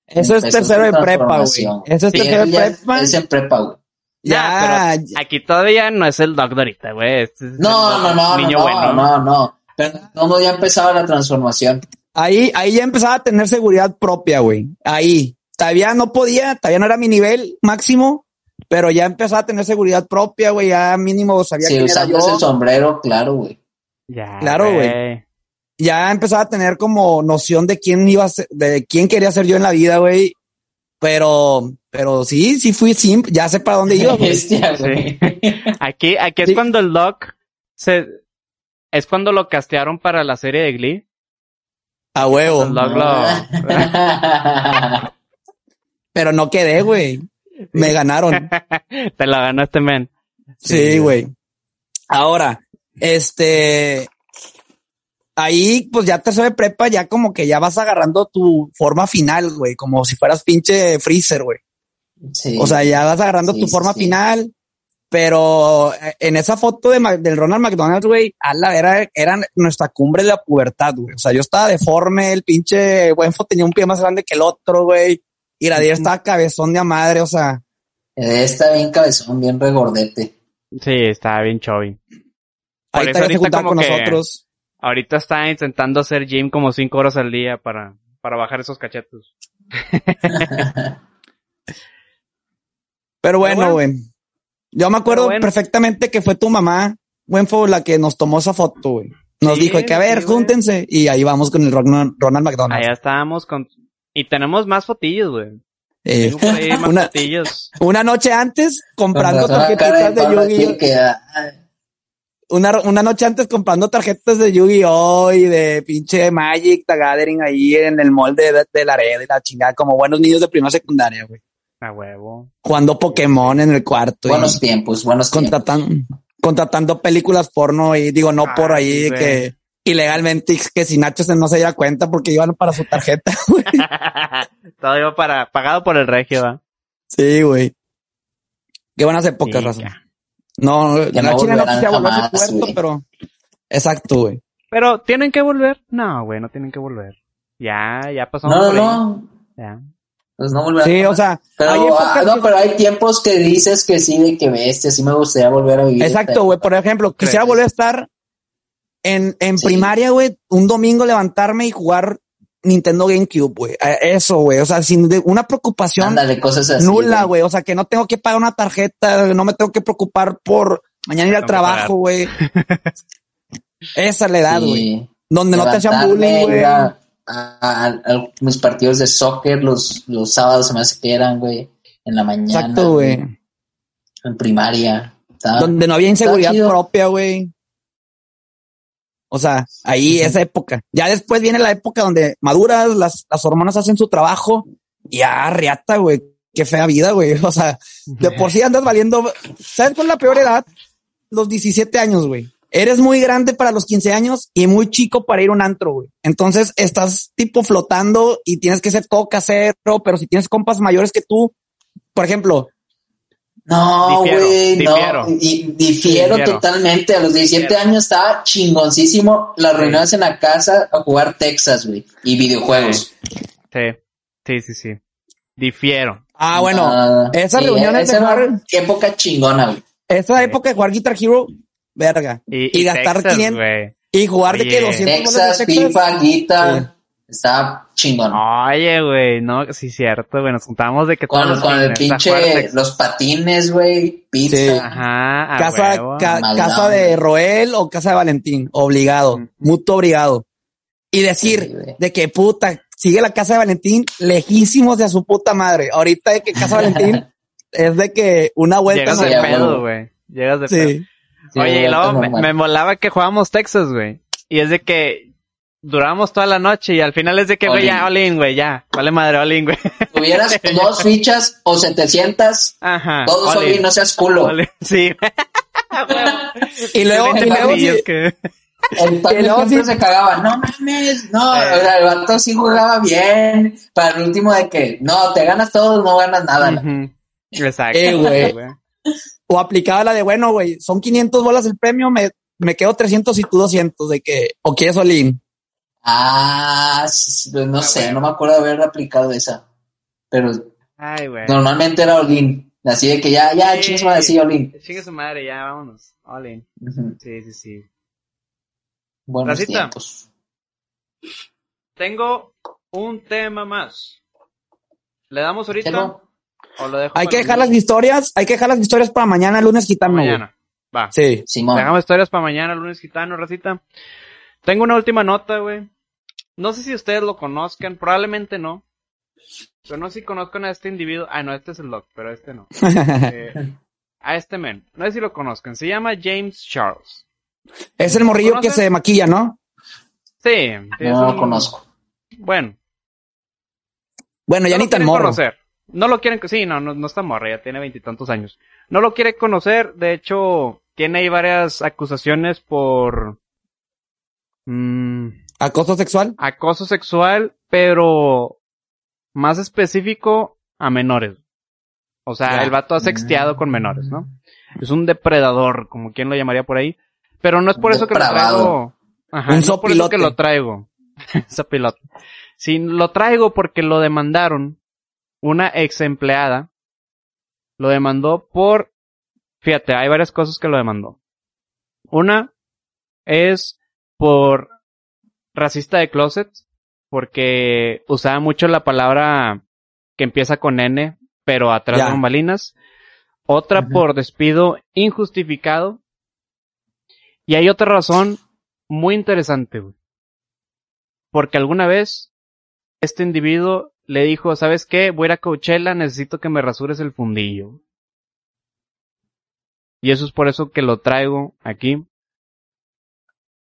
A: eso es tercero de prepa, güey. Eso es tercero de prepa.
C: Es en prepa, güey.
A: Ya,
B: Aquí todavía no es el Doc de ahorita, güey. Este es el
C: No, no, no,
B: niño
C: no,
B: bueno.
C: no, no. Pero no, ya empezaba la transformación.
A: ahí, ahí ya empezaba a tener seguridad propia, güey. Ahí. Todavía no podía, todavía no era mi nivel máximo, pero ya empezaba a tener seguridad propia, güey. Ya mínimo sabía
C: Si
A: quién era
C: usando
A: yo.
C: ese sombrero, claro, güey.
B: Ya,
A: Claro, güey. ya empezaba a tener como noción de quién iba a ser, de quién quería ser yo en la vida, güey. Pero, pero sí, sí fui simp, ya sé para dónde iba.
B: Aquí, aquí es
A: Sí.
B: cuando el Doc se, es cuando lo castearon para la serie de Glee.
A: A huevo.
B: El Doc lo,
A: Pero no quedé, güey. Me ganaron.
B: te la ganó este men.
A: Sí, güey. Ahora, este, ahí, pues ya tercero de prepa, ya como que ya vas agarrando tu forma final, güey, como si fueras pinche freezer, güey.
C: Sí.
A: O sea, ya vas agarrando
C: Sí,
A: tu forma
C: sí.
A: final, pero eh, en esa foto de, del Ronald McDonald, güey, a la era, era nuestra cumbre de la pubertad, güey. O sea, yo estaba deforme, el pinche Buenfo tenía un pie más grande que el otro, güey. Y la estaba cabezón de a madre, o sea,
C: Está bien cabezón, bien regordete.
B: Sí, estaba bien chovy. Por
A: ya se
B: ahorita como
A: con
B: que-
A: nosotros.
B: Ahorita está intentando hacer gym como cinco horas al día para, para bajar esos cachetos.
A: Pero bueno,
B: bueno.
A: güey. Yo me acuerdo
B: bueno.
A: perfectamente que fue tu mamá, Buenfo, la que nos tomó esa foto, güey. Nos
B: Sí,
A: dijo que a ver,
B: sí,
A: júntense. Y ahí vamos con el Ronald, Ronald McDonald.
B: Allá estábamos con... Y tenemos más fotillos, güey.
A: Eh, Una-
B: fotillos.
A: una noche antes comprando tarjetitas de Yu-Gi-Oh!
C: ah,
A: Una, una noche antes comprando tarjetas de Yu-Gi-Oh! y de pinche Magic, The Gathering ahí en el mall de, de la red y la chingada, como buenos niños de primera secundaria, güey.
B: A huevo.
A: Jugando Pokémon en el cuarto. y-
C: Buenos tiempos, buenos tiempos.
A: contratan, contratando películas porno y digo, no por ahí
B: güey.
A: que ilegalmente que si Nacho se no se diera cuenta porque iban para su tarjeta. güey.
B: Todo iba para, pagado por el regio, ¿va?
A: sí, güey. Qué buenas épocas,
B: Sí,
A: raza.
B: ya.
A: No,
C: Que
A: la
C: no
A: China no quisiera volver a su puerto,
C: güey.
A: pero exacto, güey.
B: Pero, ¿tienen que volver? No, güey, no tienen que volver. Ya, ya pasamos
C: No,
B: por ahí.
C: no,
B: Ya.
C: Pues no volverán
A: Sí, o sea,
C: Pero,
A: hay
C: ah, no, pero hay tiempos que dices que sí, de que bestia, sí me gustaría volver a vivir.
A: Exacto, güey. Por ejemplo, quisiera volver a estar en, en
C: Sí.
A: primaria, güey, un domingo levantarme y jugar Nintendo GameCube, güey. Eso, güey. O sea, sin de- una preocupación
C: Ándale, cosas así.
A: nula, güey. O sea, que no tengo que pagar una tarjeta, no me tengo que preocupar por mañana ir al trabajo, güey. Esa es la edad, güey.
C: Sí.
A: Donde no te hacían bullying, güey.
C: A, mis partidos de soccer los, los sábados se me hace que eran, güey, en la mañana.
A: Exacto, güey.
C: En primaria.
A: Donde no había inseguridad propia, güey. O sea, ahí esa época. Ya después viene la época donde maduras, las, las hormonas hacen su trabajo y ya riata, güey. Qué fea vida, güey. O sea, de por sí andas valiendo. ¿Sabes cuál es la peor edad? Los 17 años, güey. Eres muy grande para los 15 años y muy chico para ir a un antro, güey. Entonces estás tipo flotando y tienes que ser todo casero, pero si tienes compas mayores que tú, por ejemplo,
C: No,
B: Difiero,
C: güey,
B: difiero.
C: no. Difiero,
B: Difiero.
C: totalmente. A los 17
B: Difiero.
C: años estaba chingoncísimo las reuniones en la casa a jugar Texas, güey. Y videojuegos.
B: Sí, sí, sí, sí. Difiero.
A: ah, bueno,
C: Ah,
A: esas
C: sí,
A: reuniones
C: esa
A: jugar-
C: época chingona, güey.
A: esa
B: Sí.
A: época de jugar Guitar Hero, verga.
B: Y,
A: Y
B: y
A: gastar
B: Texas,
A: 500
B: güey.
A: Y jugar de que 200
C: Texas,
A: de.
C: FIFA, guitar. Estaba chingón.
B: Oye, güey, no, sí, cierto, güey, nos juntamos de que
C: Con,
B: los
C: con el pinche, los patines, güey, pizza.
A: Sí.
B: Ajá,
A: casa, ca- casa de. Roel o casa de Valentín, obligado, mutuo obligado. Y decir
C: Sí,
A: de que puta, sigue la casa de Valentín lejísimos de a su puta madre. Ahorita de que casa de Valentín es de que una vuelta
B: Llegas de pedo, güey. Llegas de pedo.
A: Sí.
B: Oye, y luego me, me molaba que jugábamos Texas, güey. Y es de que duramos toda la noche y al final es de que, güey, ya,
C: in.
B: all in, güey, ya. Vale madre, all in, güey.
C: Tuvieras dos fichas o 700,
B: Ajá.
C: todos
B: all
C: son
B: in.
C: no seas culo.
B: Sí.
A: Y luego, y luego
B: Sí, que-
C: El siempre
A: sí-
C: se cagaba, no mames, no,
B: Eh.
C: o sea, el vato sí jugaba bien, para el último de que, no, te ganas todo, no ganas nada.
B: Ujú. Exacto.
A: Eh, güey. O aplicaba la de bueno, güey, son 500 bolas el premio, me, me quedo 300 y tú 200 de que, o quieres Olin.
C: Ah, no
B: Ah,
C: sé,
B: bueno.
C: no me acuerdo de haber aplicado esa, pero
B: Ay, güey.
C: normalmente era Olin, así de que ya, ya,
B: Sí.
C: chingas madre, sí, Olin.
B: Chingue su madre, ya, vámonos. All in.
C: Ujú.
B: Sí, sí, sí.
C: Buenos tiempos.
B: Tengo un tema más. ¿Le damos ahorita? ¿O lo dejo
A: Hay que dejar las historias, hay que dejar las historias para mañana, lunes gitano, güey.
B: mañana? Va.
A: Sí.
C: Simón.
B: Dejamos historias para mañana, lunes gitano, racita. tengo una última nota, güey. No sé si ustedes lo conozcan, probablemente no. Pero no sé si conozcan a este individuo. Ah, no, este es el Doc, pero este no. Eh, a este men. No sé si lo conozcan. Se llama James Charles.
A: es el morrillo que se maquilla, ¿no?
B: Sí.
C: No lo
B: un-
C: conozco.
B: Bueno.
A: Bueno, ya
B: no
A: ni tan morro.
B: conocer. No lo quieren, sí, no, no, no está morra, ya tiene veintitantos años. No lo quiere conocer, de hecho, tiene ahí varias acusaciones por mm,
A: Acoso sexual.
B: acoso sexual, pero más específico a menores. O sea,
A: Ya.
B: el vato ha sexteado con menores, ¿no? Es un depredador, como quien lo llamaría por ahí. Pero no es por eso que lo traigo. Ajá,
A: Un
B: no por eso que lo traigo. Sopilote. Sí, lo traigo porque lo demandaron. Una ex empleada lo demandó por. Fíjate, hay varias cosas que lo demandó. Una es por racista de closet, porque usaba mucho la palabra que empieza con N, pero atrás
A: Ya.
B: de bambalinas. Otra por despido injustificado. Y hay otra razón muy interesante, güey. Porque alguna vez este individuo le dijo, ¿sabes qué? Voy a ir a Coachella, necesito que me rasures el fundillo. Y eso es por eso que lo traigo aquí.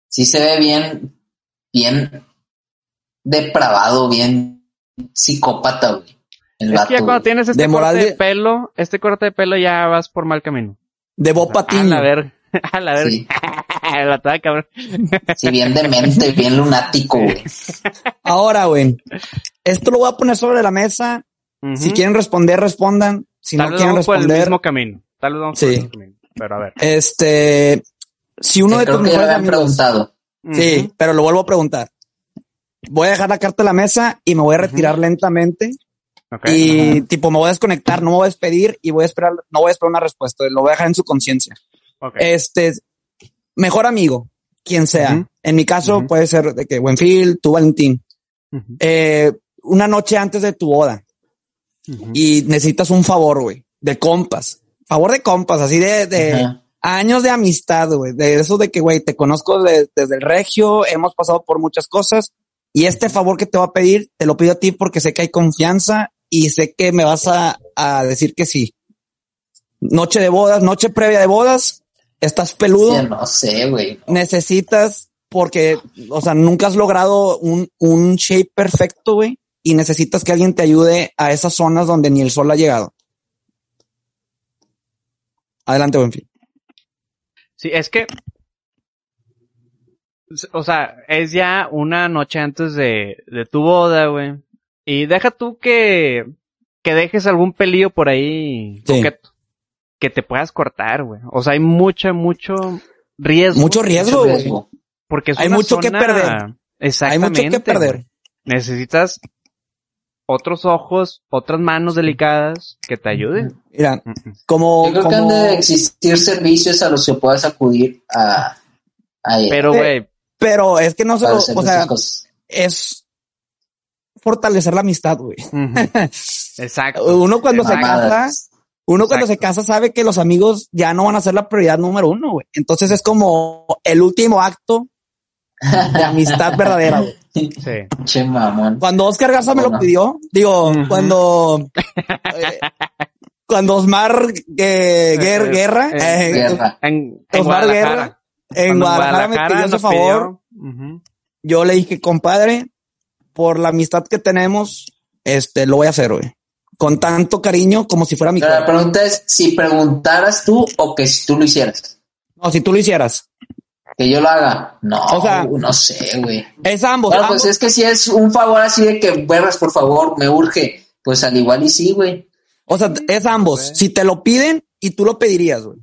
C: Sí se ve bien, bien depravado, bien psicópata, güey. El
B: es que ya cuando tienes este
A: De
B: corte de...
A: de-
B: pelo, este corte de pelo ya vas por mal camino.
A: De Bob
B: A
A: Patiño.
B: la ver, a la ver.
C: Sí.
B: la toda cabrón.
C: Sí, bien demente, bien lunático, güey.
A: Ahora, güey. Esto lo voy a poner sobre la mesa. Si quieren responder, respondan. Si
B: Tal
A: no quieren
B: vamos por el
A: responder,
B: mismo camino. Tal vez vamos por
A: Sí.
B: el mismo camino. Pero a ver.
A: este, si uno de tus mejores amigos,
C: preguntado.
A: sí, pero lo vuelvo a preguntar. Voy a dejar la carta en la mesa y me voy a retirar lentamente
B: Ok.
A: y tipo me voy a desconectar, no me voy a despedir y voy a esperar, no voy a esperar una respuesta, lo voy a dejar en su conciencia.
B: Ok.
A: Este, mejor amigo, quien sea. En mi caso puede ser de que Buenfil, tú Valentín. Eh, una noche antes de tu boda y necesitas un favor, güey, de compas. Favor de compas, así de, de años de amistad, güey. De eso de que, güey, te conozco de- desde el regio, hemos pasado por muchas cosas y este favor que te voy a pedir, te lo pido a ti porque sé que hay confianza y sé que me vas a, a decir que sí. Noche de bodas, noche previa de bodas, estás peludo
C: no sé, güey.
A: necesitas, porque, o sea, nunca has logrado un, un shape perfecto, güey, y necesitas que alguien te ayude a esas zonas donde ni el sol ha llegado. Adelante, Buenfil.
B: Sí, es que. O sea, es ya una noche antes de, de tu boda, güey. Y deja tú que, que dejes algún pelillo por ahí
A: Sí.
B: coqueto. Que te puedas cortar, güey. O sea, hay mucho, mucho riesgo.
A: Mucho riesgo, güey.
B: Porque es
A: Hay
B: una
A: mucho que perder. Hay
B: Exactamente.
A: mucho que perder.
B: Necesitas otros ojos, otras manos delicadas que te ayuden.
A: Mira,
B: Mm, mm.
A: como,
C: Yo creo que han de existir servicios a los que puedas acudir a, a
B: Pero,
A: Eh,
B: güey,
A: pero es que no se
C: para
A: lo,
C: hacer
A: o sea, es fortalecer la amistad, güey.
B: exacto.
A: Uno cuando se casa, Uno cuando se casa sabe que los amigos ya no van a ser la prioridad número uno, güey. Entonces es como el último acto de amistad verdadera, güey.
B: Sí.
C: Che mamón.
A: Cuando Oscar Garza me lo pidió, digo, cuando eh, cuando Osmar eh, Guer-
B: Eh,
A: Guerra
B: eh,
A: eh,
C: Guerra.
B: En, en
A: Osmar
B: Guadalajara.
A: Guerra en Guadalajara me pidió
B: nos
A: favor,
B: pidió,
A: yo le dije, compadre, por la amistad que tenemos, este, lo voy a hacer, güey. Con tanto cariño como si fuera mi
C: Pero la pregunta es si preguntaras tú o que si tú lo hicieras.
A: No, si tú lo hicieras.
C: Que yo lo haga. No,
A: O sea-
C: no sé, güey.
A: Es ambos.
C: Bueno,
A: ambos.
C: pues es que si es un favor así de que verras, por favor, me urge. Pues al igual y sí, güey.
A: O sea, es ambos.
B: güey.
A: Si te lo piden y tú lo pedirías, güey.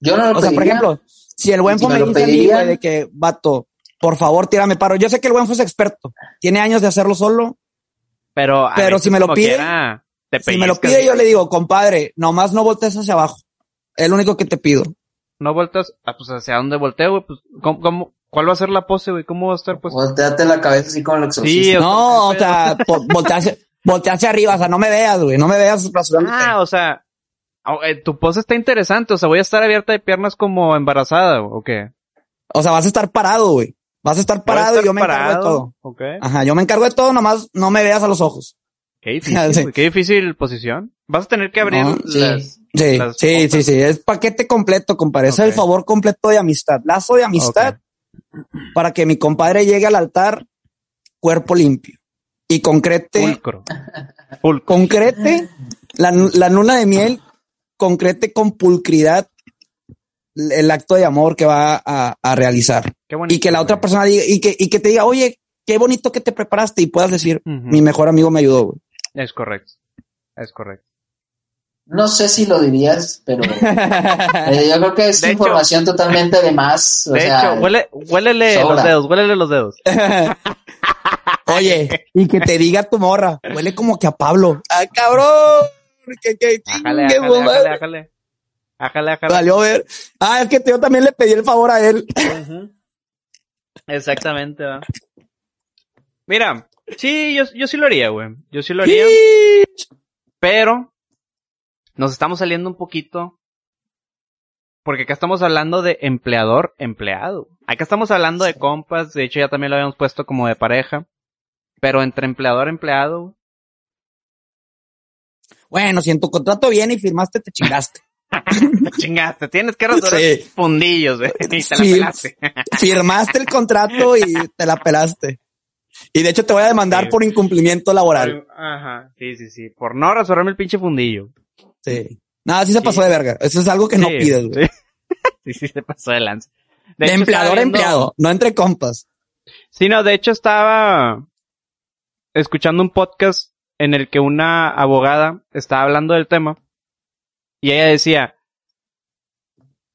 C: Yo no lo
A: O sea, por
C: pediría.
A: ejemplo, si el buen
C: Si me
A: me dice a mí, güey, de que, vato, por favor, tírame paro. Yo sé que el buen es experto. Tiene años de hacerlo solo.
B: Pero,
A: Pero si me lo pide,
B: quiera, te
A: Si me lo pide, yo le digo, compadre, nomás no voltees hacia abajo. Es lo único que te pido.
B: No volteas, ah, pues hacia dónde volteo, güey, pues, ¿cómo, cómo, cuál va a ser la pose, güey? ¿Cómo va a estar, pues?
C: Volteate la cabeza así como el exorcista.
B: Sí, o-
A: No, o
B: ¿qué
A: sea, voltea hacia, voltea hacia arriba, o sea, no me veas, güey, no me veas rasurándote.
B: Ah, o sea, oh, eh, tu pose está interesante, o sea, voy a estar abierta de piernas como embarazada, ¿o qué?
A: O sea, vas a estar parado, güey. Vas a estar
B: a
A: parado
B: estar
A: y yo me encargo de todo.
B: Ok.
A: Ajá, yo me encargo de todo, nomás no me veas a los ojos.
B: Qué difícil,
A: Sí.
B: güey, qué difícil posición. Vas a tener que abrir
A: No,
C: sí.
B: las...
A: Sí,
B: Las
A: sí, sí, sí, es paquete completo, compadre. Es el favor completo de amistad. Lazo de amistad para que mi compadre llegue al altar cuerpo limpio y concrete,
B: Pulcro. Pulcro.
A: concrete la, la luna de miel, concrete con pulcridad el acto de amor que va a, a realizar.
B: Qué bonito.
A: Y que la otra persona diga, y que, y que te diga, oye, qué bonito que te preparaste y puedas decir, mi mejor amigo me ayudó, güey.
B: Es correcto. Es correcto.
C: No sé si lo dirías, pero eh, yo creo que es
B: De hecho-
C: información totalmente de más. O
B: De
C: sea,
B: hecho, huele, huélele
C: sobra.
B: los dedos, huélele los dedos.
A: Oye, y que te diga tu morra, huele como que a Pablo. ¡Ah, cabrón! Que, que,
B: Ájale,
A: chingue,
B: ájale, ájale, ájale. Ájale, ájale.
A: Valió ver. Ah, es que yo también le pedí el favor a él.
B: Exactamente, va. Mira, sí, yo, yo sí lo haría, güey. Yo sí lo haría. Pero nos estamos saliendo un poquito. Porque acá estamos hablando de empleador, empleado. Acá estamos hablando de compas. De hecho, ya también lo habíamos puesto como de pareja. Pero entre empleador, empleado.
A: Bueno, si en tu contrato viene y firmaste, te chingaste.
B: Te chingaste. Tienes que rasurar
A: Sí.
B: fundillos, güey. Y te la
A: Sí.
B: pelaste.
A: Firmaste el contrato y te la pelaste. Y de hecho te voy a demandar
B: Sí.
A: por incumplimiento laboral.
B: Ajá. Sí, sí, sí. Por no rasurarme el pinche fundillo.
A: Sí. Nada, sí se
B: Sí.
A: pasó de verga. Eso es algo que no pides, güey.
B: Sí. sí, se pasó de lanza.
A: De,
B: hecho,
A: empleador a
B: viendo-
A: empleado, no entre compas.
B: Sí, no, de hecho estaba escuchando un podcast en el que una abogada estaba hablando del tema y ella decía,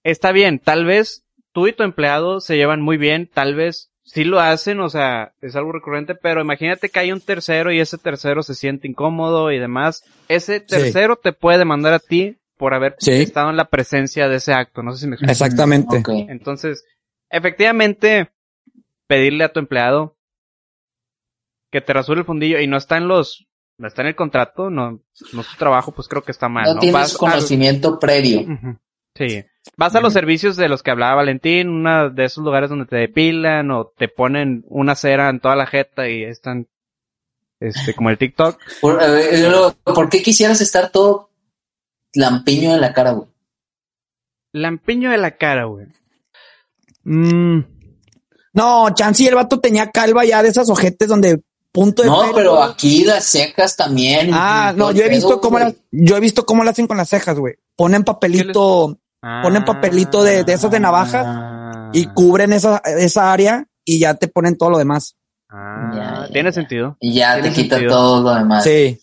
B: está bien, tal vez tú y tu empleado se llevan muy bien, tal vez sí lo hacen, o sea, es algo recurrente, pero imagínate que hay un tercero y ese tercero se siente incómodo y demás. Ese tercero te puede demandar a ti por haber
A: Sí.
B: estado en la presencia de ese acto, no sé si me explico.
A: Exactamente.
B: Entonces, efectivamente, pedirle a tu empleado que te rasure el fundillo y no está en los, no está en el contrato, no, no es su trabajo, pues creo que está mal,
C: no
B: ¿no?
C: tienes
B: Vas al-
C: conocimiento previo.
B: Sí. Vas a los servicios de los que hablaba Valentín, una de esos lugares donde te depilan o te ponen una cera en toda la jeta y están, este, como el TikTok.
C: Por, eh, eh, luego, ¿por qué quisieras estar todo lampiño en la cara, güey?
B: Lampiño de la cara, güey. Mm,
A: No, Chansey, el vato tenía calva ya de esas ojetes donde punto de
C: No,
A: pelo.
C: pero aquí las cejas también.
A: Ah,
C: y
A: no, yo he visto
C: pedo,
A: cómo
C: güey.
A: las, yo he visto cómo lo hacen con las cejas, güey. Ponen papelito Ponen papelito de- de esos de navajas
B: Ah.
A: y cubren esa, esa área y ya te ponen todo lo demás.
B: Ah,
C: Ya, ya,
B: tiene
C: ya.
B: sentido.
C: Y ya te quita
B: sentido.
C: todo lo demás.
A: Sí.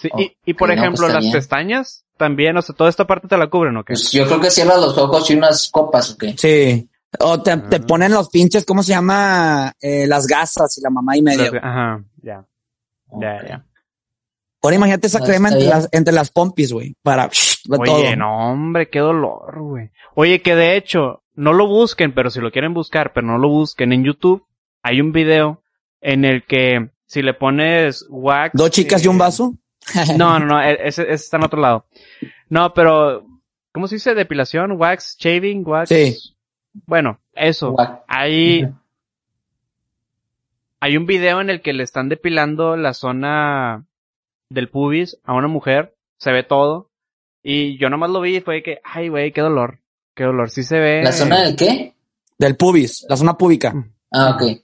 B: Sí, y, y por
C: no,
B: ejemplo,
C: pues está
B: las pestañas también, o sea, toda esta parte te la cubren, ¿o qué?
C: Pues yo creo que cierras los ojos y unas copas, ¿o qué?
A: Sí. O te, te
B: Ah.
A: ponen los pinches, ¿cómo se llama? Eh, las gasas y la mamá y media.
B: Las- Ajá, ya, ya, ya.
A: Ahora imagínate esa
C: No,
A: crema entre las, entre las pompis, güey. Para
B: Oye,
A: todo.
B: no, hombre, qué dolor, güey. Oye, que de hecho, no lo busquen, pero si lo quieren buscar, pero no lo busquen en YouTube, hay un video en el que si le pones wax...
A: Dos chicas y un vaso.
B: No, no, no, e- ese, ese está en otro lado. No, pero, ¿cómo se dice? Depilación, wax, shaving, wax.
A: Sí.
B: Bueno, eso. Hay, hay un video en el que le están depilando la zona del pubis a una mujer. Se ve todo. Y yo nomás lo vi y fue que, ay, güey, qué dolor. Qué dolor. Sí se ve.
C: ¿La zona del qué?
A: Del pubis, la zona púbica.
C: Ah, ok.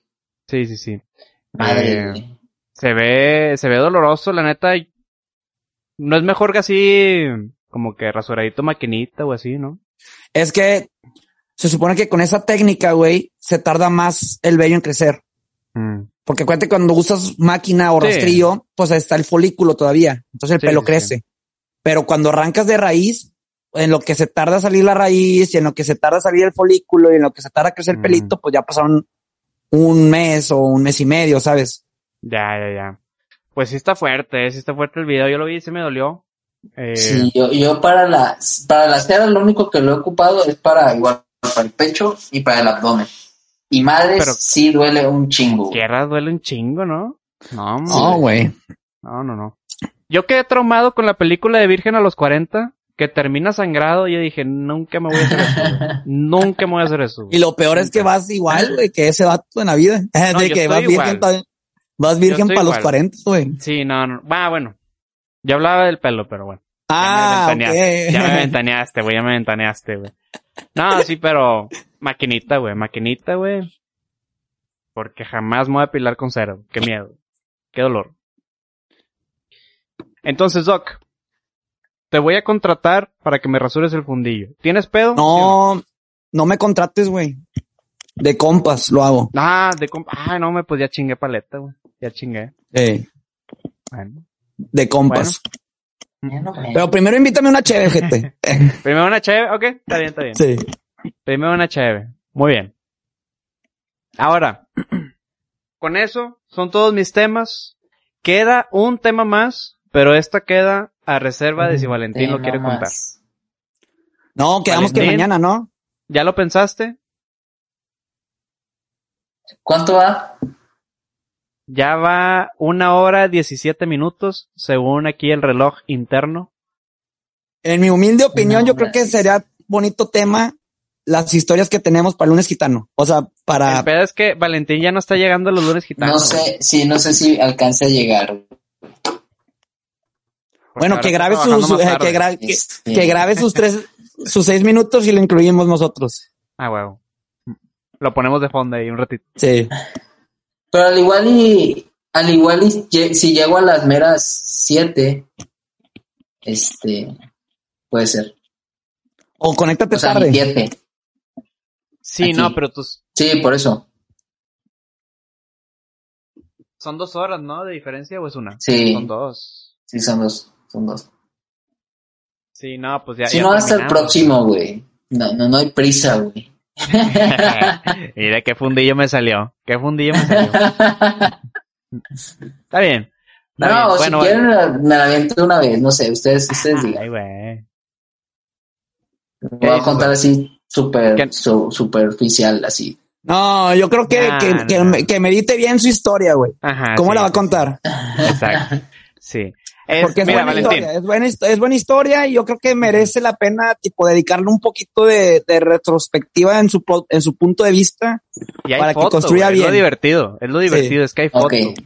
B: Sí, sí, sí.
C: Madre.
B: Eh, se ve, se ve doloroso, la neta. No es mejor que así, como que rasuradito maquinita o así, ¿no?
A: Es que se supone que con esa técnica, güey, se tarda más el vello en crecer.
B: Mm.
A: Porque acuérdate que cuando usas máquina o
B: Sí.
A: rastrillo, pues está el folículo todavía. Entonces el
B: Sí,
A: pelo
B: sí,
A: crece. Pero cuando arrancas de raíz, en lo que se tarda a salir la raíz y en lo que se tarda a salir el folículo y en lo que se tarda a crecer el pelito, pues ya pasaron un mes o un mes y medio, ¿sabes?
B: Ya, ya, ya. Pues sí está fuerte, eh, sí está fuerte el video. Yo lo vi y se me dolió. Eh,
C: Sí, yo, yo para las para las ceras lo único que lo he ocupado es para igual para el pecho y para el abdomen. Y madres
B: Pero-
C: sí duele un chingo.
B: Tierra duele un chingo, ¿no? No,
A: güey.
B: no, no, no. Yo quedé traumado con la película de Virgen a los 40, que termina sangrado, y yo dije, nunca me voy a hacer eso. nunca me voy a hacer eso. güey.
A: Y lo peor es que vas igual, güey, que ese vato en la vida.
B: No,
A: de
B: yo
A: que
B: estoy
A: vas virgen, vas virgen para los
B: igual.
A: 40, güey.
B: Sí, no, no. Va, bueno. Yo hablaba del pelo, pero bueno.
A: Ah,
B: ya me ventaneaste,
A: ok.
B: ya me ventaneaste, güey, ya me ventaneaste, güey. No, sí, pero maquinita, güey, maquinita, güey. Porque jamás me voy a pilar con cero. Qué miedo. Qué dolor. Entonces, Doc, te voy a contratar para que me rasures el fundillo. ¿Tienes pedo? ¿Sí o
A: No, no me contrates, güey. De compas lo hago.
B: no? Ah, de comp Ah, no, me pues ya chingué paleta, güey. Ya chingué.
A: Sí,
B: Bueno.
A: de compas. Pero primero invítame una chévere, gente.
B: Primero una cheve, ok, está bien, está bien.
A: sí.
B: Primero una cheve. Muy bien. Ahora, con eso son todos mis temas. Queda un tema más, pero esta queda a reserva de si Valentín lo
C: Tema
B: quiere contar.
A: No, quedamos que mañana, ¿no?
B: ¿Ya lo pensaste?
C: ¿Cuánto va?
B: Ya va una hora diecisiete minutos, según aquí el reloj interno.
A: En mi humilde opinión,
C: No,
A: yo creo que sería bonito tema las historias que tenemos para el lunes gitano. O sea, para...
B: El pedo es que Valentín ya no está llegando a los lunes gitanos.
C: No sé, sí, no sé si alcance a llegar.
A: Bueno, que grabe sus, eh, que, gra- que-
C: Este,
A: que grabe sus tres, sus seis minutos y lo incluimos nosotros.
B: Ah, huevo. Lo ponemos de fondo ahí un ratito.
A: Sí.
C: Pero al igual y, al igual y si llego a las meras siete, este, puede ser.
A: O conéctate
C: O sea,
A: tarde.
C: siete.
B: Sí,
C: Aquí.
B: no, pero tus,
C: Sí, por eso.
B: son dos horas, ¿no? De diferencia o es una?
C: Sí.
B: Son dos.
C: Sí, son dos, son dos.
B: Sí, no, pues ya.
C: Si
B: ya
C: no, hasta el próximo, güey. No, no, no hay prisa, güy.
B: Mira qué fundillo me salió. Qué fundillo me salió. Está bien. Está
C: no,
B: bien.
C: si
B: Bueno,
C: quieren me la- me la aviento una vez, no sé, ustedes, ustedes digan.
B: Ay, güey.
C: Voy a
B: dices,
C: contar
B: güey?
C: así súper su- superficial, así.
A: No, yo creo que,
B: Nah,
A: que, que,
B: nah.
A: que medite bien su historia, güey.
B: Ajá.
A: ¿Cómo
B: sí,
A: la va a contar?
B: Exacto. Sí. Es,
A: Porque es
B: mira,
A: buena historia, es buena, histo- es buena historia y yo creo que merece la pena, tipo, dedicarle un poquito de, de retrospectiva en su, en su punto de vista.
B: Y
A: para que construya
B: güey, Es lo
A: bien.
B: divertido. Es lo divertido, es que hay foto.
C: Ok.
B: Entonces,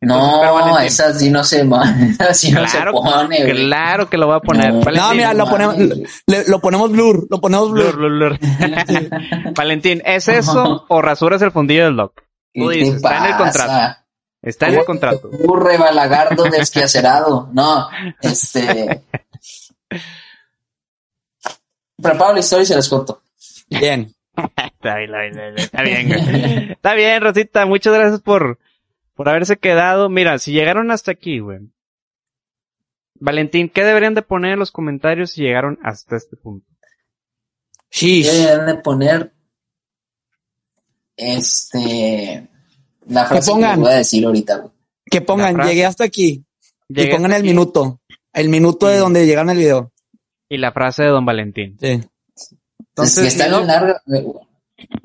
C: No, esa sí no se, esa sí no se
B: Claro,
C: pone, güey.
B: claro que lo voy a poner.
C: No.
B: Valentín,
A: No, mira, lo ponemos, le- lo ponemos blur, lo ponemos
B: Blur,
A: blur.
B: blur, blur. Valentín, ¿es eso o rasuras el fundillo del doc? Tú
C: ¿Qué
B: dices, está en el contrato. Está en el contrato.
C: Burre balagardo desquacerado. No, este. Preparo la historia y se las cuento.
A: Bien.
B: Está bien, está bien, está bien, güey. Está bien, Rosita. Muchas gracias por, por haberse quedado. Mira, si llegaron hasta aquí, güey. Valentín, ¿qué deberían de poner en los comentarios si llegaron hasta este punto?
A: Shish.
C: Deben de poner. Este. La frase que,
A: pongan.
C: les voy a decir ahorita, güey.
A: Que pongan, llegué hasta aquí.
B: Llegué
A: y pongan
B: hasta
A: el
B: aquí.
A: minuto. El minuto de donde llegaron el video.
B: Y la frase de Don Valentín.
A: Sí.
B: Entonces,
C: es que está bien larga.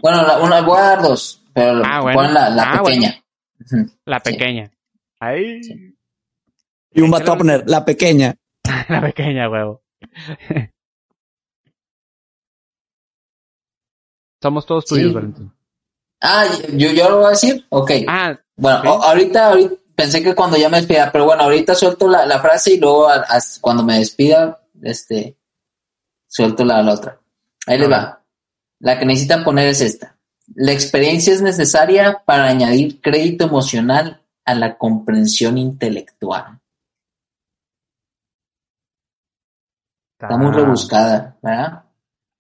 C: Bueno, la, una, voy a dar dos, pero
B: Ah, bueno.
C: ponen la, la
B: Ah,
C: pequeña.
B: La
C: Sí.
B: pequeña. Ahí.
A: Y un vato va a poner la pequeña.
B: La pequeña, huevo. Somos todos tuyos,
C: Sí.
B: Valentín.
C: Ah, yo, yo lo voy a decir. Ok.
B: Ah,
C: Bueno,
B: ¿Sí?
C: o- ahorita, ahorita pensé que cuando ya me despida, pero bueno, ahorita suelto la, la frase y luego a- a- cuando me despida, este, suelto la, la otra. Ahí les va. La que necesitan poner es esta. La experiencia es necesaria para añadir crédito emocional a la comprensión intelectual. Está muy rebuscada, ¿verdad?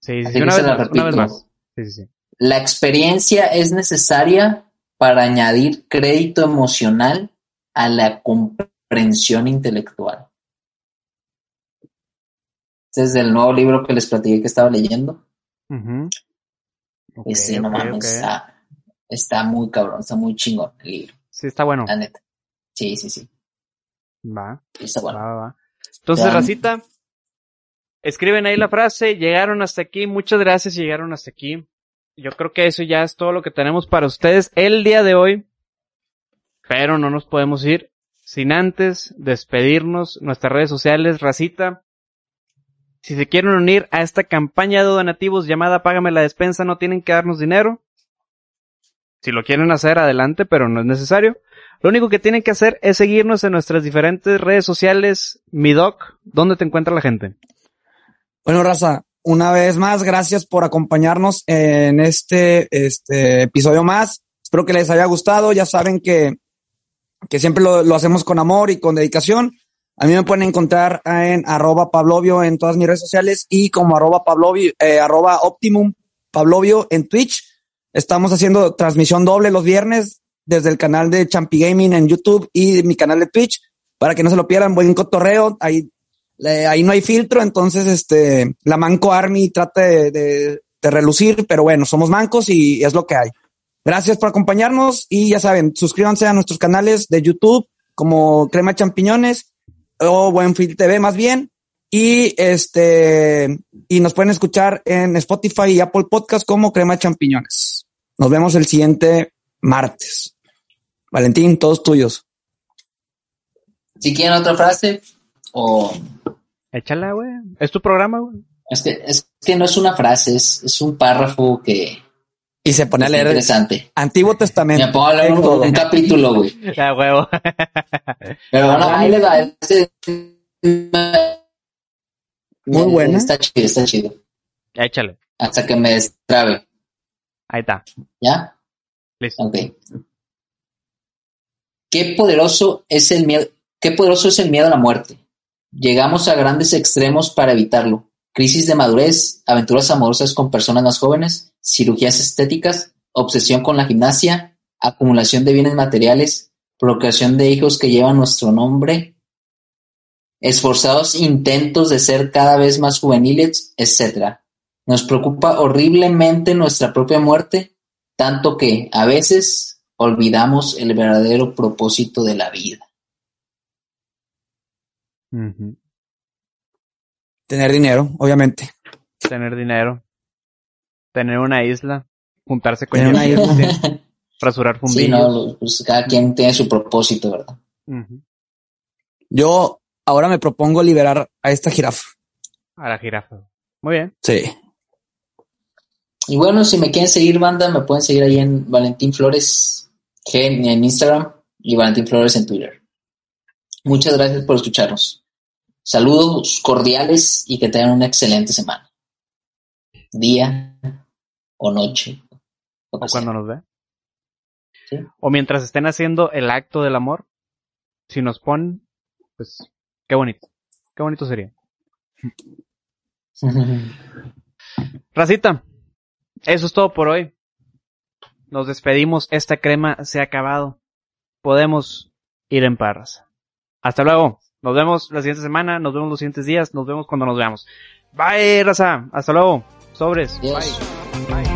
B: Sí, sí, sí,
C: que
B: una
C: se
B: vez
C: la
B: más, una vez
C: repito.
B: más. Sí, sí, sí.
C: La experiencia es necesaria para añadir crédito emocional a la comprensión intelectual. Este es del nuevo libro que les platiqué que estaba leyendo.
B: Ujú. Ok,
C: Este, no mames, está, está muy cabrón, está muy chingón el libro,
B: Sí, está bueno.
C: la neta. Sí, sí, sí,
B: Va,
C: está bueno.
B: va, va, va. Entonces,
C: Ya.
B: Racita, escriben ahí la frase, llegaron hasta aquí, muchas gracias, llegaron hasta aquí. Yo creo que eso ya es todo lo que tenemos para ustedes el día de hoy. Pero no nos podemos ir sin antes despedirnos. Nuestras redes sociales, Racita. Si se quieren unir a esta campaña de donativos llamada Págame la despensa, no tienen que darnos dinero. Si lo quieren hacer, adelante, pero no es necesario. Lo único que tienen que hacer es seguirnos en nuestras diferentes redes sociales. Mi doc, ¿dónde te encuentra la gente?
A: Bueno, Raza, una vez más, gracias por acompañarnos en este, este episodio más. Espero que les haya gustado. Ya saben que, que siempre lo, lo hacemos con amor y con dedicación. A mí me pueden encontrar en arroba Pablovio en todas mis redes sociales y como arroba Pablovio, eh, arroba Optimum Pablovio en Twitch. Estamos haciendo transmisión doble los viernes desde el canal de Champi Gaming en YouTube y mi canal de Twitch para que no se lo pierdan. Buen cotorreo. Ahí, ahí no hay filtro. Entonces, este, la Manco Army trata de relucir, pero bueno, somos mancos y es lo que hay. Gracias por acompañarnos y ya saben, suscríbanse a nuestros canales de YouTube como Crema Champiñones o Buenfil TV más bien. Y este, y nos pueden escuchar en Spotify y Apple Podcast como Crema Champiñones. Nos vemos el siguiente martes. Valentín, todos tuyos.
C: Si quieren otra frase, o.
B: Échala, güey. Es tu programa, güey.
C: Es que, es que no es una frase, es, es un párrafo que.
A: Y se pone a leer
C: interesante.
A: Antiguo Testamento.
C: Me pongo a leer un, un capítulo, güey.
B: Ya, huevo.
C: Pero bueno, ahí le va. Este-
A: Muy buena.
C: Está chido, está chido.
B: Échale.
C: Hasta que me destrabe.
B: Ahí está.
C: ¿Ya?
B: Listo.
C: Ok. Qué poderoso es el miedo, qué poderoso es el miedo a la muerte. Llegamos a grandes extremos para evitarlo. Crisis de madurez, aventuras amorosas con personas más jóvenes, cirugías estéticas, obsesión con la gimnasia, acumulación de bienes materiales, procreación de hijos que llevan nuestro nombre, esforzados intentos de ser cada vez más juveniles, etc. Nos preocupa horriblemente nuestra propia muerte, tanto que, a veces, olvidamos el verdadero propósito de la vida.
B: Ujú.
A: Tener dinero, obviamente.
B: Tener dinero. Tener una isla. Juntarse con
A: Tener una isla.
B: sí. Rasurar
C: Sí,
B: fundillos.
C: no, lo- pues cada quien tiene su propósito, ¿verdad?
B: Ujú.
A: Yo ahora me propongo liberar a esta jirafa.
B: A la jirafa. Muy bien.
A: Sí.
C: Y bueno, si me quieren seguir, banda, me pueden seguir ahí en Valentín Flores G en Instagram y Valentín Flores en Twitter. Muchas gracias por escucharnos. Saludos cordiales y que tengan una excelente semana. Día o noche.
B: O cuando nos ve.
C: Sí.
B: O mientras estén haciendo el acto del amor. Si nos ponen, pues, qué bonito. Qué bonito sería. Racita, eso es todo por hoy. Nos despedimos. Esta crema se ha acabado. Podemos ir en parras. Hasta luego. Nos vemos la siguiente semana. Nos vemos los siguientes días. Nos vemos cuando nos veamos. Bye, raza. Hasta luego. Sobres.
C: Adiós.
B: Bye.